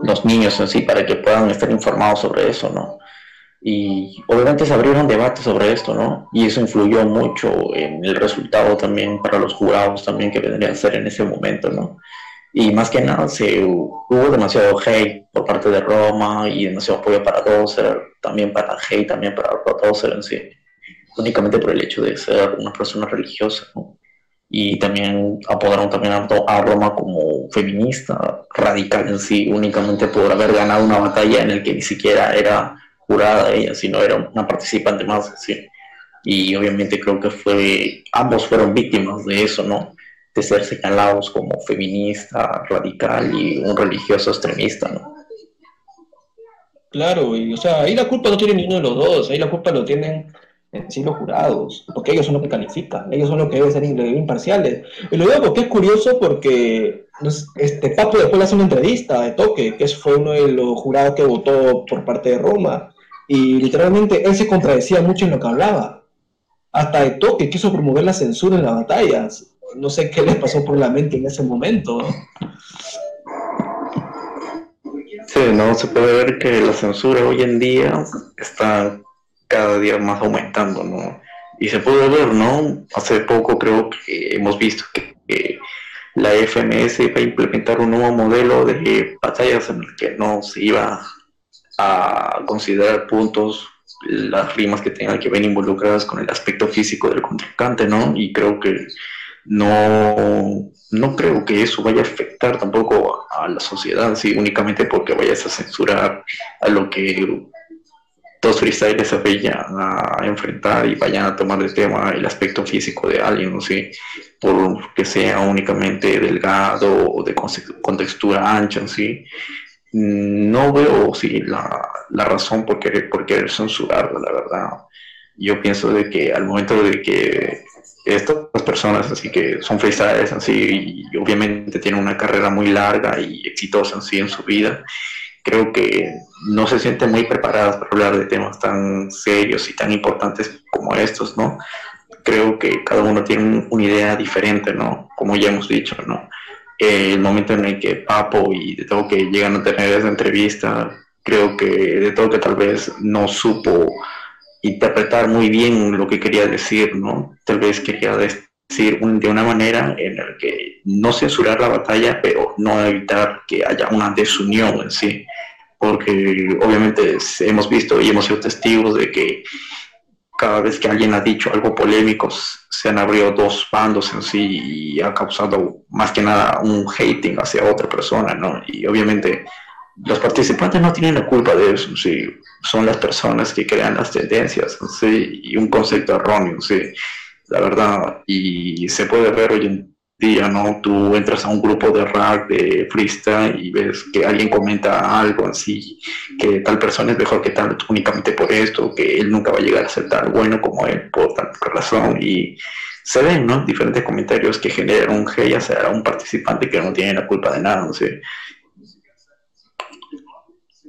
los niños, ¿sí? para que puedan estar informados sobre eso, ¿no? Y obviamente se abrieron debates sobre esto, ¿no? Y eso influyó mucho en el resultado también para los jurados también que vendrían a ser en ese momento, ¿no? Y más que nada se, hubo demasiado hate por parte de Roma y demasiado apoyo para Dozer, también para hate, también para Dozer en sí únicamente por el hecho de ser una persona religiosa, y también apodaron también a, Roma como feminista, radical en sí, únicamente por haber ganado una batalla en la que ni siquiera era jurada ella, sino era una participante más, ¿sí? y obviamente creo que fue, ambos fueron víctimas de eso, ¿no? De ser señalados como feminista, radical y un religioso extremista, ¿no? Claro, y o sea, ahí la culpa no tiene ninguno de los dos, ahí la culpa lo tienen en sí los jurados, porque ellos son los que califican, ellos son los que deben ser imparciales. Y lo digo porque es curioso porque este Papo después le hace una entrevista de Toque, que fue uno de los jurados que votó por parte de Roma, y literalmente él se contradecía mucho en lo que hablaba. Hasta de Toque quiso promover la censura en las batallas. No sé qué les pasó por la mente en ese momento. Sí, no, se puede ver que la censura hoy en día está cada día más aumentando, ¿no? Y se puede ver, ¿no? Hace poco creo que hemos visto que, la FMS va a implementar un nuevo modelo de batallas en el que no se iba a considerar puntos las rimas que tengan que ver involucradas con el aspecto físico del contrincante, ¿no? Y creo que no, no creo que eso vaya a afectar tampoco a la sociedad, sí, únicamente porque vayas a censurar a lo que dos freestyles se vayan a enfrentar y vayan a tomar de tema el aspecto físico de alguien, ¿sí? por que sea únicamente delgado o de contextura ancha, ¿sí? no veo sí, la, la razón por querer, por querer censurarlo, la verdad. Yo pienso de que al momento de que estas personas así que son freestyles así y obviamente tienen una carrera muy larga y exitosa así en su vida creo que no se sienten muy preparadas para hablar de temas tan serios y tan importantes como estos, ¿no? Creo que cada uno tiene una idea diferente, ¿no? Como ya hemos dicho, ¿no? el momento en el que Papo y de todo que llegan a tener esa entrevista, creo que de todo que tal vez no supo interpretar muy bien lo que quería decir, ¿no? Tal vez quería decir de una manera en la que no censurar la batalla, pero no evitar que haya una desunión en sí porque obviamente hemos visto y hemos sido testigos de que cada vez que alguien ha dicho algo polémico se han abrido dos bandos en sí y ha causado más que nada un hating hacia otra persona, ¿no? Y obviamente los participantes no tienen la culpa de eso, sí, son las personas que crean las tendencias, sí, y un concepto erróneo, sí, la verdad, y se puede ver hoy en día, ¿no? Tú entras a un grupo de rap, de freestyle y ves que alguien comenta algo así, que tal persona es mejor que tal únicamente por esto, que él nunca va a llegar a ser tan bueno como él por tal razón y se ven, ¿no? Diferentes comentarios que generan un G, ya sea un participante que no tiene la culpa de nada, no sé.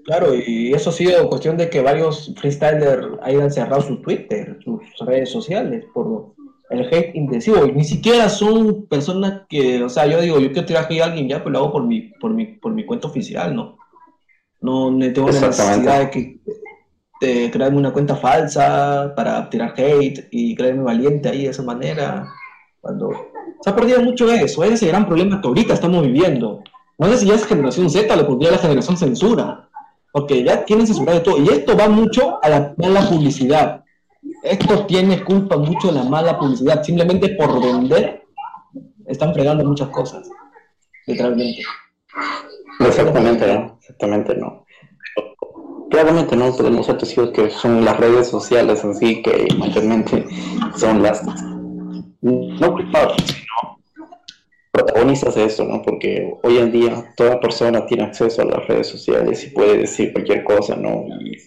Claro, y eso ha sido cuestión de que varios freestylers hayan cerrado su Twitter, sus redes sociales, por el hate intensivo. Y ni siquiera son personas que, o sea, yo digo, yo quiero tirar hate a alguien ya, pues lo hago por mi, por mi, por mi cuenta oficial, ¿no? No tengo la necesidad de, que, de crearme una cuenta falsa para tirar hate y creerme valiente ahí de esa manera. Cuando se ha perdido mucho eso, ese es el gran problema que ahorita estamos viviendo. No sé si ya es generación Z o pondría la generación censura, porque ya tienen censurado todo. Y esto va mucho a la, a la publicidad esto tiene culpa mucho de la mala publicidad. Simplemente por vender están fregando muchas cosas, literalmente. Exactamente, no. Exactamente, no. Claramente no ser testigos que son las redes sociales así que mayormente son las no culpables, sino protagonistas de esto, ¿no? Porque hoy en día toda persona tiene acceso a las redes sociales y puede decir cualquier cosa, ¿no? Y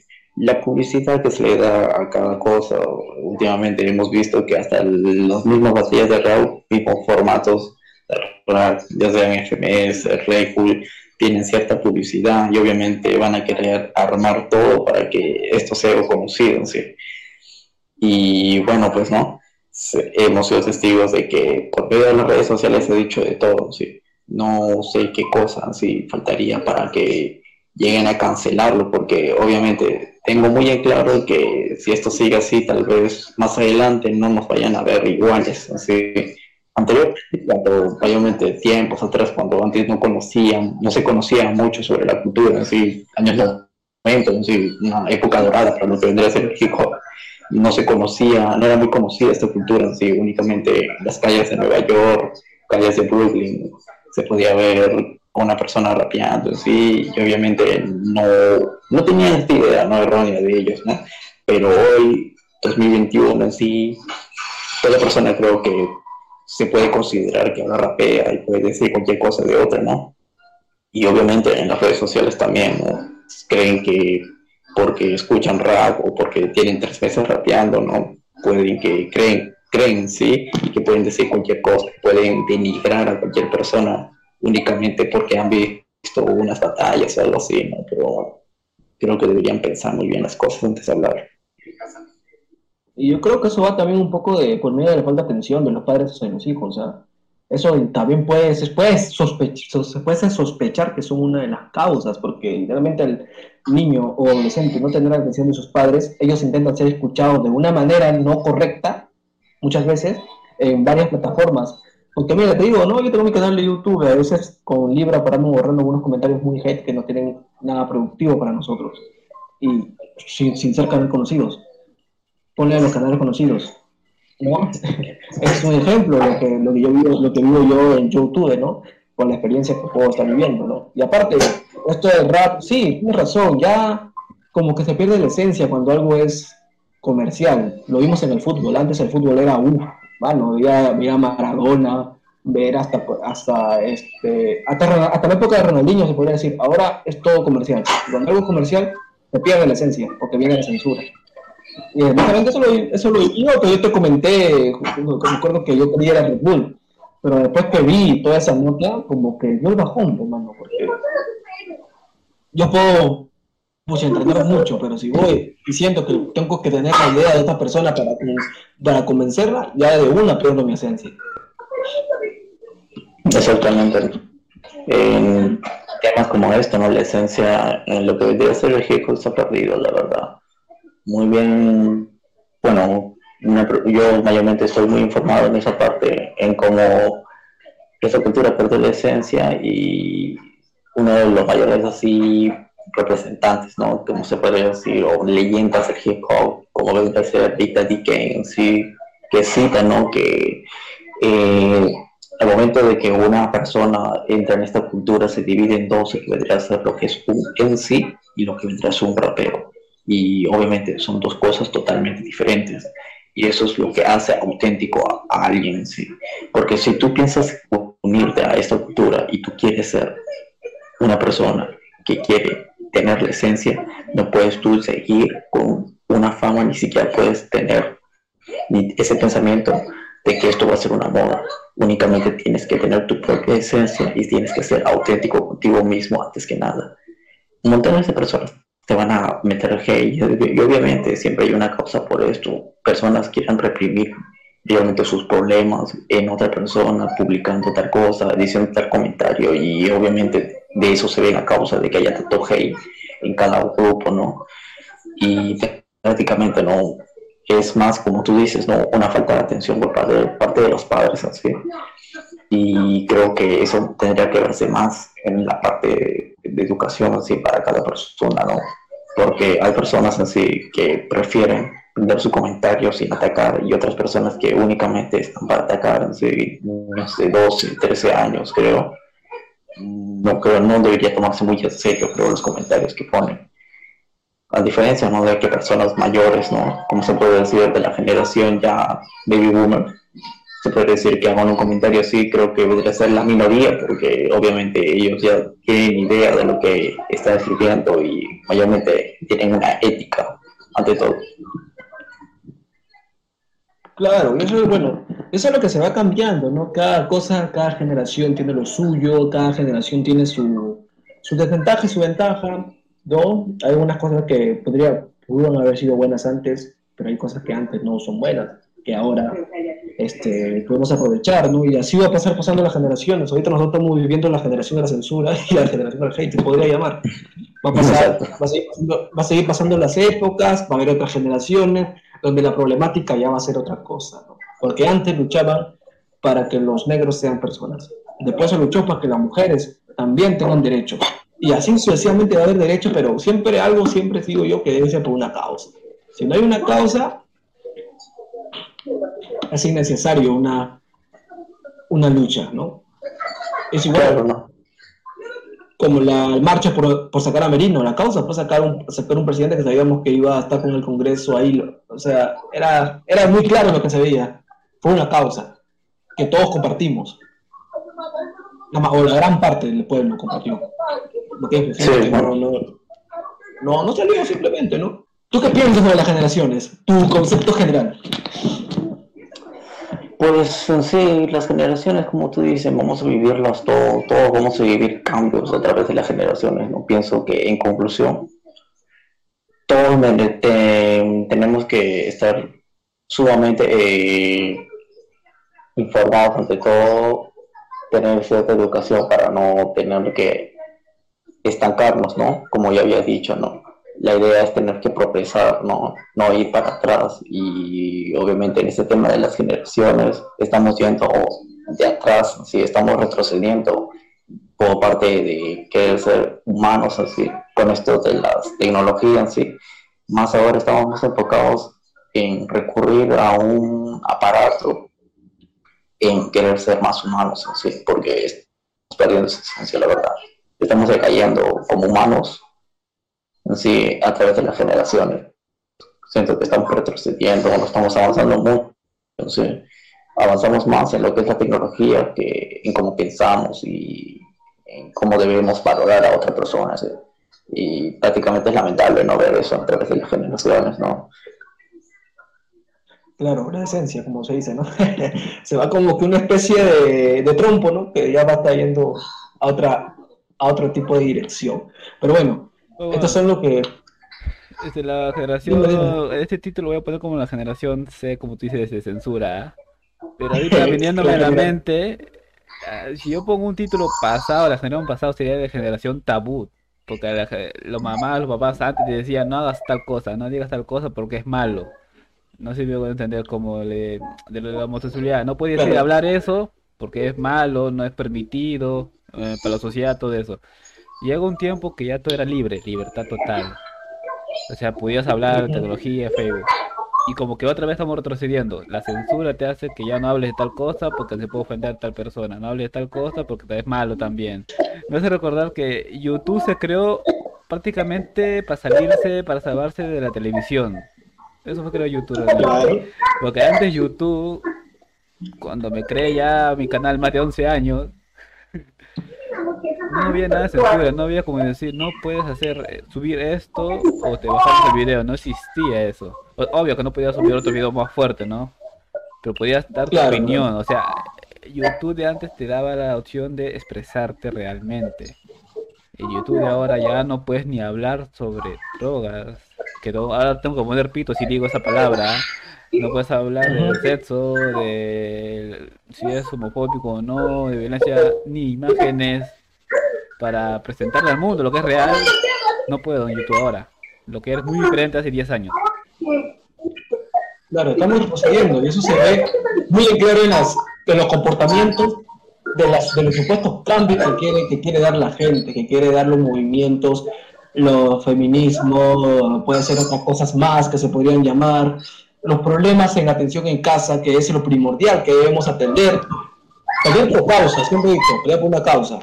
la publicidad que se le da a cada cosa. Últimamente hemos visto que hasta los mismos batallas de RAW, mismos formatos, ya sean FMS, Red tienen cierta publicidad y obviamente van a querer armar todo para que esto sea conocido. ¿sí? Y bueno, pues no, hemos sido testigos de que por medio de las redes sociales se ha dicho de todo. ¿sí? No sé qué cosa sí, faltaría para que lleguen a cancelarlo, porque obviamente tengo muy en claro que si esto sigue así, tal vez más adelante no nos vayan a ver iguales. Así, anteriormente, cuando obviamente tiempos atrás, cuando antes no conocían, no se conocía mucho sobre la cultura, así, años 90, así, una época dorada para lo que vendría a ser hop. no se conocía, no era muy conocida esta cultura, sí, únicamente en las calles de Nueva York, calles de Brooklyn, se podía ver una persona rapeando, sí, y obviamente no, no tenía esta idea, no errónea de ellos, ¿no? Pero hoy, 2021 en sí, toda persona creo que se puede considerar que ahora rapea y puede decir cualquier cosa de otra, ¿no? Y obviamente en las redes sociales también. Creen que porque escuchan rap o porque tienen tres meses rapeando, ¿no? Pueden que creen, creen, sí, que pueden decir cualquier cosa, pueden denigrar a cualquier persona únicamente porque han visto unas batallas o algo así, ¿no? Pero creo que deberían pensar muy bien las cosas antes de hablar. Y yo creo que eso va también un poco de por medio de la falta de atención de los padres hacia los hijos, o sea, eso también puede, puede, se puede sospechar que son una de las causas, porque literalmente el niño o adolescente no tener la atención de sus padres, ellos intentan ser escuchados de una manera no correcta, muchas veces, en varias plataformas. Porque mira, te digo, no, yo tengo mi canal de YouTube, a veces con Libra parando borrando algunos comentarios muy hate que no tienen nada productivo para nosotros, y sin, ser canales conocidos. Ponle a los canales conocidos ¿no? es un ejemplo lo que, lo que yo vivo, lo que vivo yo en YouTube, ¿no? Con la experiencia que puedo estar viviendo, ¿no? Y aparte, esto del rap, sí, tienes razón, ya como que se pierde la esencia cuando algo es comercial. Lo vimos en el fútbol, antes el fútbol era, bueno, veía, veía Maradona, ver hasta, hasta, este, hasta, hasta, la época de Ronaldinho se podría decir, ahora es todo comercial. Cuando algo es comercial, se pierde la esencia, porque viene la censura. Y justamente eso lo, eso lo que yo te comenté, me acuerdo que yo quería la Red Bull, pero después que vi toda esa nota, como que yo el bajón, hermano, porque yo puedo pues, entrenar mucho, pero si voy y siento que tengo que tener la idea de esta persona para, para convencerla, ya de una pierdo mi esencia. Exactamente. En temas como esto, ¿no? La esencia en lo que debería ser el se está perdido, la verdad muy bien, bueno, yo mayormente estoy muy informado en esa parte, en cómo esa cultura perdió la esencia y uno de los mayores así representantes, ¿no? Como se puede decir, o leyendas del hip hop, como ser Big Daddy Kane, sí, que cita, ¿no? Que eh, al momento de que una persona entra en esta cultura se divide en dos, que vendría a ser lo que es un MC y lo que vendría a ser un rapero y obviamente son dos cosas totalmente diferentes y eso es lo que hace auténtico a, alguien en sí. Porque si tú piensas unirte a esta cultura y tú quieres ser una persona que quiere tener la esencia, no puedes tú seguir con una fama, ni siquiera puedes tener ese pensamiento de que esto va a ser una moda. Únicamente tienes que tener tu propia esencia y tienes que ser auténtico contigo mismo antes que nada. Montón de personas te van a meter hate y, obviamente siempre hay una causa por esto. Personas quieren reprimir obviamente sus problemas en otra persona, publicando tal cosa, diciendo tal comentario y obviamente de eso se ve la causa de que haya tanto hate en cada grupo, ¿no? Y prácticamente no es más como tú dices, ¿no? Una falta de atención por parte de, parte de los padres, así. Y creo que eso tendría que verse más en la parte de educación así para cada persona, ¿no? porque hay personas así que prefieren dar su comentario sin atacar y otras personas que únicamente están para atacar, así, no sé, 12, 13 años creo. No creo, no debería tomarse muy en serio, creo, los comentarios que ponen. A diferencia, ¿no? De que personas mayores, ¿no? Como se puede decir, de la generación ya baby boomer, se puede decir que hagan un comentario así, creo que debería ser la minoría, porque obviamente ellos ya tienen idea de lo que está escribiendo y mayormente tienen una ética ante todo. Claro, eso es bueno, eso es lo que se va cambiando, ¿no? Cada cosa, cada generación tiene lo suyo, cada generación tiene su, su desventaja y su ventaja, ¿no? Hay algunas cosas que podría, pudieron haber sido buenas antes, pero hay cosas que antes no son buenas que ahora este, podemos aprovechar, ¿no? Y así va a pasar pasando las generaciones. Ahorita nosotros estamos viviendo la generación de la censura y la generación del hate, se podría llamar. Va a, pasar, va, a seguir pasando, va a seguir pasando las épocas, va a haber otras generaciones donde la problemática ya va a ser otra cosa, ¿no? Porque antes luchaban para que los negros sean personas. Después se luchó para que las mujeres también tengan derechos. Y así sucesivamente va a haber derechos, pero siempre algo, siempre digo yo que debe ser por una causa. Si no hay una causa, es innecesario una, una lucha, ¿no? Es igual ¿no? Como la marcha por, por, sacar a Merino, la causa fue sacar un, sacar un presidente que sabíamos que iba a estar con el Congreso ahí, o sea, era, era muy claro lo que se veía, fue una causa que todos compartimos, o la gran parte del pueblo compartió. no, no, no, no salió simplemente, ¿no? ¿Tú qué piensas sobre las generaciones? Tu concepto general. Pues sí, las generaciones, como tú dices, vamos a vivirlas todo, todos vamos a vivir cambios a través de las generaciones, ¿no? Pienso que en conclusión, todos tenemos que estar sumamente eh, informados ante todo, tener cierta educación para no tener que estancarnos, ¿no? Como ya había dicho, ¿no? la idea es tener que progresar, no, no ir para atrás. Y obviamente en este tema de las generaciones estamos yendo de atrás, sí, estamos retrocediendo por parte de querer ser humanos, así, con esto de las tecnologías, sí. Más ahora estamos más enfocados en recurrir a un aparato, en querer ser más humanos, así, porque estamos perdiendo esa esencia, la verdad. Estamos decayendo como humanos sí, a través de las generaciones. Siento que estamos retrocediendo, no estamos avanzando mucho. Entonces, avanzamos más en lo que es la tecnología que en cómo pensamos y en cómo debemos valorar a otra persona. Y prácticamente es lamentable no ver eso a través de las generaciones, ¿no? Claro, una esencia, como se dice, ¿no? se va como que una especie de, de trompo, ¿no? Que ya va yendo a otra a otro tipo de dirección. Pero bueno, estos son lo que... Este, la generación, este título lo voy a poner como la generación C, como tú dices, de censura. Pero ahorita viniéndome a la mente, ah, si yo pongo un título pasado, la generación pasada sería de generación tabú. Porque los mamás, los papás antes te decían, no hagas tal cosa, no digas tal cosa porque es malo. No sé si me voy a entender como de la homosexualidad. No podías hablar eso porque es malo, no es permitido eh, para la sociedad, todo eso. Llega un tiempo que ya todo era libre, libertad total. O sea, podías hablar de tecnología, Facebook. Y como que otra vez estamos retrocediendo. La censura te hace que ya no hables de tal cosa porque se puede ofender a tal persona. No hables de tal cosa porque te es malo también. Me hace recordar que YouTube se creó prácticamente para salirse, para salvarse de la televisión. Eso fue creó YouTube. Porque antes YouTube, cuando me creé ya mi canal más de 11 años, no había nada de censura, no había como decir, no puedes hacer, eh, subir esto o te bajas el video, no existía eso. Obvio que no podías subir otro video más fuerte, ¿no? Pero podías dar tu opinión, o sea, YouTube de antes te daba la opción de expresarte realmente. En YouTube de ahora ya no puedes ni hablar sobre drogas. Que ahora tengo que poner pito si digo esa palabra. No puedes hablar de sexo, de si es homofóbico o no, de violencia, ni imágenes para presentarle al mundo lo que es real, no puedo en YouTube ahora. Lo que es muy diferente hace 10 años. Claro, estamos procediendo y eso se ve muy claro en, las, en los comportamientos de, los supuestos cambios que quiere, que quiere dar la gente, que quiere dar los movimientos, los feminismos, puede ser otras cosas más que se podrían llamar, los problemas en atención en casa, que es lo primordial que debemos atender. También por causa, siempre he dicho, por una causa.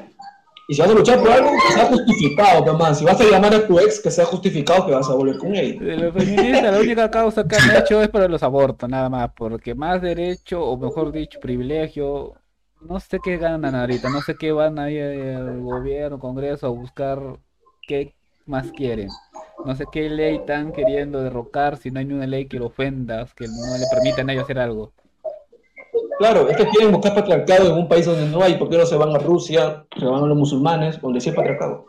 Y si vas a luchar por algo, que sea justificado, mamá. Si vas a llamar a tu ex, que sea justificado que vas a volver con él. De los feministas, la única causa que han hecho es para los abortos, nada más. Porque más derecho, o mejor dicho, privilegio, no sé qué ganan ahorita. No sé qué van ahí el gobierno, congreso a buscar qué más quieren. No sé qué ley están queriendo derrocar si no hay una ley que lo ofenda, que no le permitan a ellos hacer algo. Claro, es que quieren buscar patriarcado en un país donde no hay, ¿por qué no se van a Rusia, se van a los musulmanes, donde sí hay patriarcado?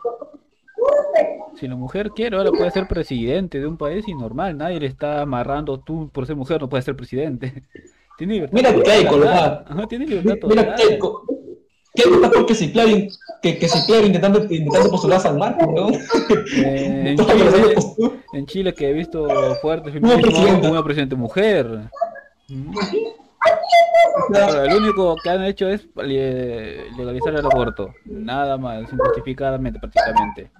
Si la mujer quiere, ahora puede ser presidente de un país y normal, nadie le está amarrando, tú por ser mujer no puedes ser presidente. Tiene libertad. Mira Keiko, ¿verdad? tiene libertad Mira Keiko. Keiko está porque si que, que Ciclaro intentando, intentando postularse al marco, ¿no? Eh, en, Chile, en, Chile, que he visto fuerte feminismo, una presidente mujer. ¿Mm? el único que han hecho es legalizar el aborto, nada más, injustificadamente prácticamente.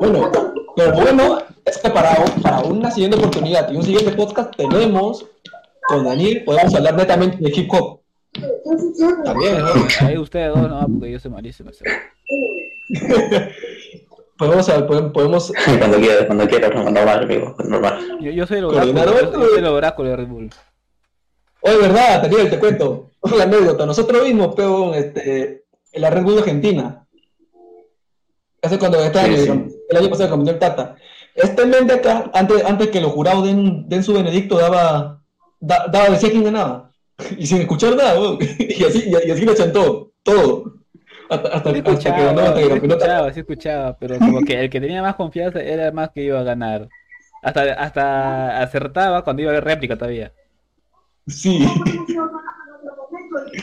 Bueno, pero bueno, es que para, para una siguiente oportunidad y un siguiente podcast tenemos con Daniel podemos hablar netamente de hip hop. También, ¿no? Ahí ustedes dos, no, porque yo soy malísimo. Podemos, podemos, podemos Cuando quieras, cuando quieras, no, normal, amigo, normal. Yo, yo soy el oráculo, yo, yo soy el oráculo de Red Bull. Oye, verdad, Daniel, te cuento una anécdota. Nosotros vimos, pero, este, en la Red Bull Argentina. Hace cuando estaba Sí, el, sí. el año pasado vino el Tata. Este men de acá, antes, antes que los jurados den, den su benedicto, daba, da- daba, decía quién ganaba. Y sin escuchar nada, weón. y así, y, y así le chantó, todo. Hasta, hasta, Sí hasta que ganó, escuchaba, hasta que sí escuchaba, sí escuchaba, pero como que el que tenía más confianza era el más que iba a ganar. Hasta, hasta acertaba cuando iba a haber réplica todavía. Sí,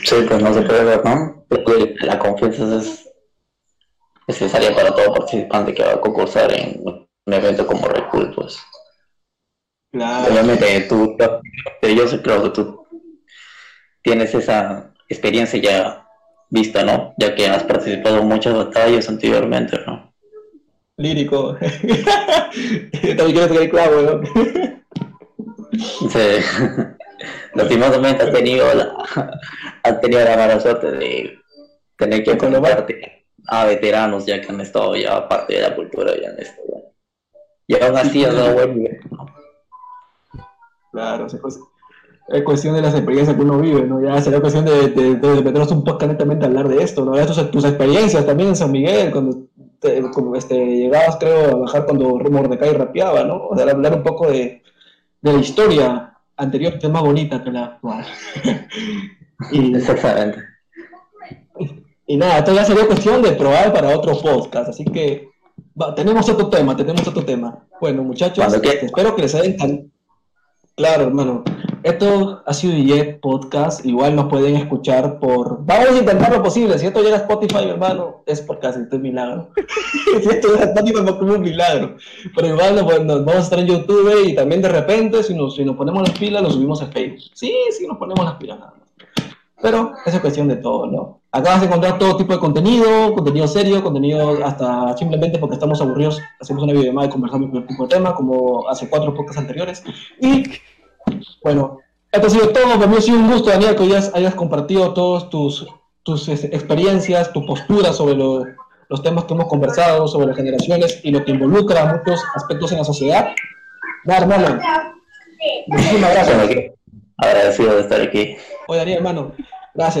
Sí, pues no se puede ver, ¿no? Porque La confianza es necesaria para todo participante que va a concursar en un evento como Red Bull, pues. claro. Obviamente tú, yo creo que tú tienes esa experiencia ya vista, ¿no? Ya que has participado en muchas batallas anteriormente, ¿no? Lírico. También quiero tocar el clavo, ¿no? Sí. Lastimosamente has tenido la, has tenido la mala suerte de tener que enfrentarte a veteranos ya que han estado ya parte de la cultura ya en esto. ¿no? Y aún así has dado buen. Claro, pues, es cuestión de las experiencias que uno vive, ¿no? Ya será cuestión de, de, de meternos un poco netamente a hablar de esto, ¿no? Ya tus, tus experiencias también en San Miguel, cuando te- como, este, llegabas, creo, a bajar cuando Mordecai rapeaba, ¿no? O sea, hablar un poco de, de la historia anterior, es más bonita que la actual. y, Exactamente. y nada, esto ya sería cuestión de probar para otro podcast, así que va, tenemos otro tema, tenemos otro tema. Bueno, muchachos, espero que les haya encantado. Claro, hermano. Esto ha sido Jet Podcast. Igual nos pueden escuchar por. Vamos a intentar lo posible. Si esto llega a Spotify, hermano, es por casi esto es milagro. si esto llega a Spotify, es un milagro. Pero igual nos, vamos a estar en YouTube y también de repente, si nos, si nos ponemos las pilas, lo subimos a Facebook. Sí, sí, nos ponemos las pilas nada. Pero esa es cuestión de todo, ¿no? Acá vas a encontrar todo tipo de contenido, contenido serio, contenido hasta simplemente porque estamos aburridos, hacemos una videollamada y conversamos con el tipo de tema, como hace cuatro podcasts anteriores. Y bueno, esto ha sido todo. Para mí ha sido un gusto, Daniel, que hoy hayas, hayas compartido todas tus, tus este, experiencias, tu postura sobre lo- los temas que hemos conversado, sobre las generaciones y lo que involucra a muchos aspectos en la sociedad. Nada, hermano. Muchísimas gracias. Agradecido de estar aquí. Oye, Daniel, hermano, gracias.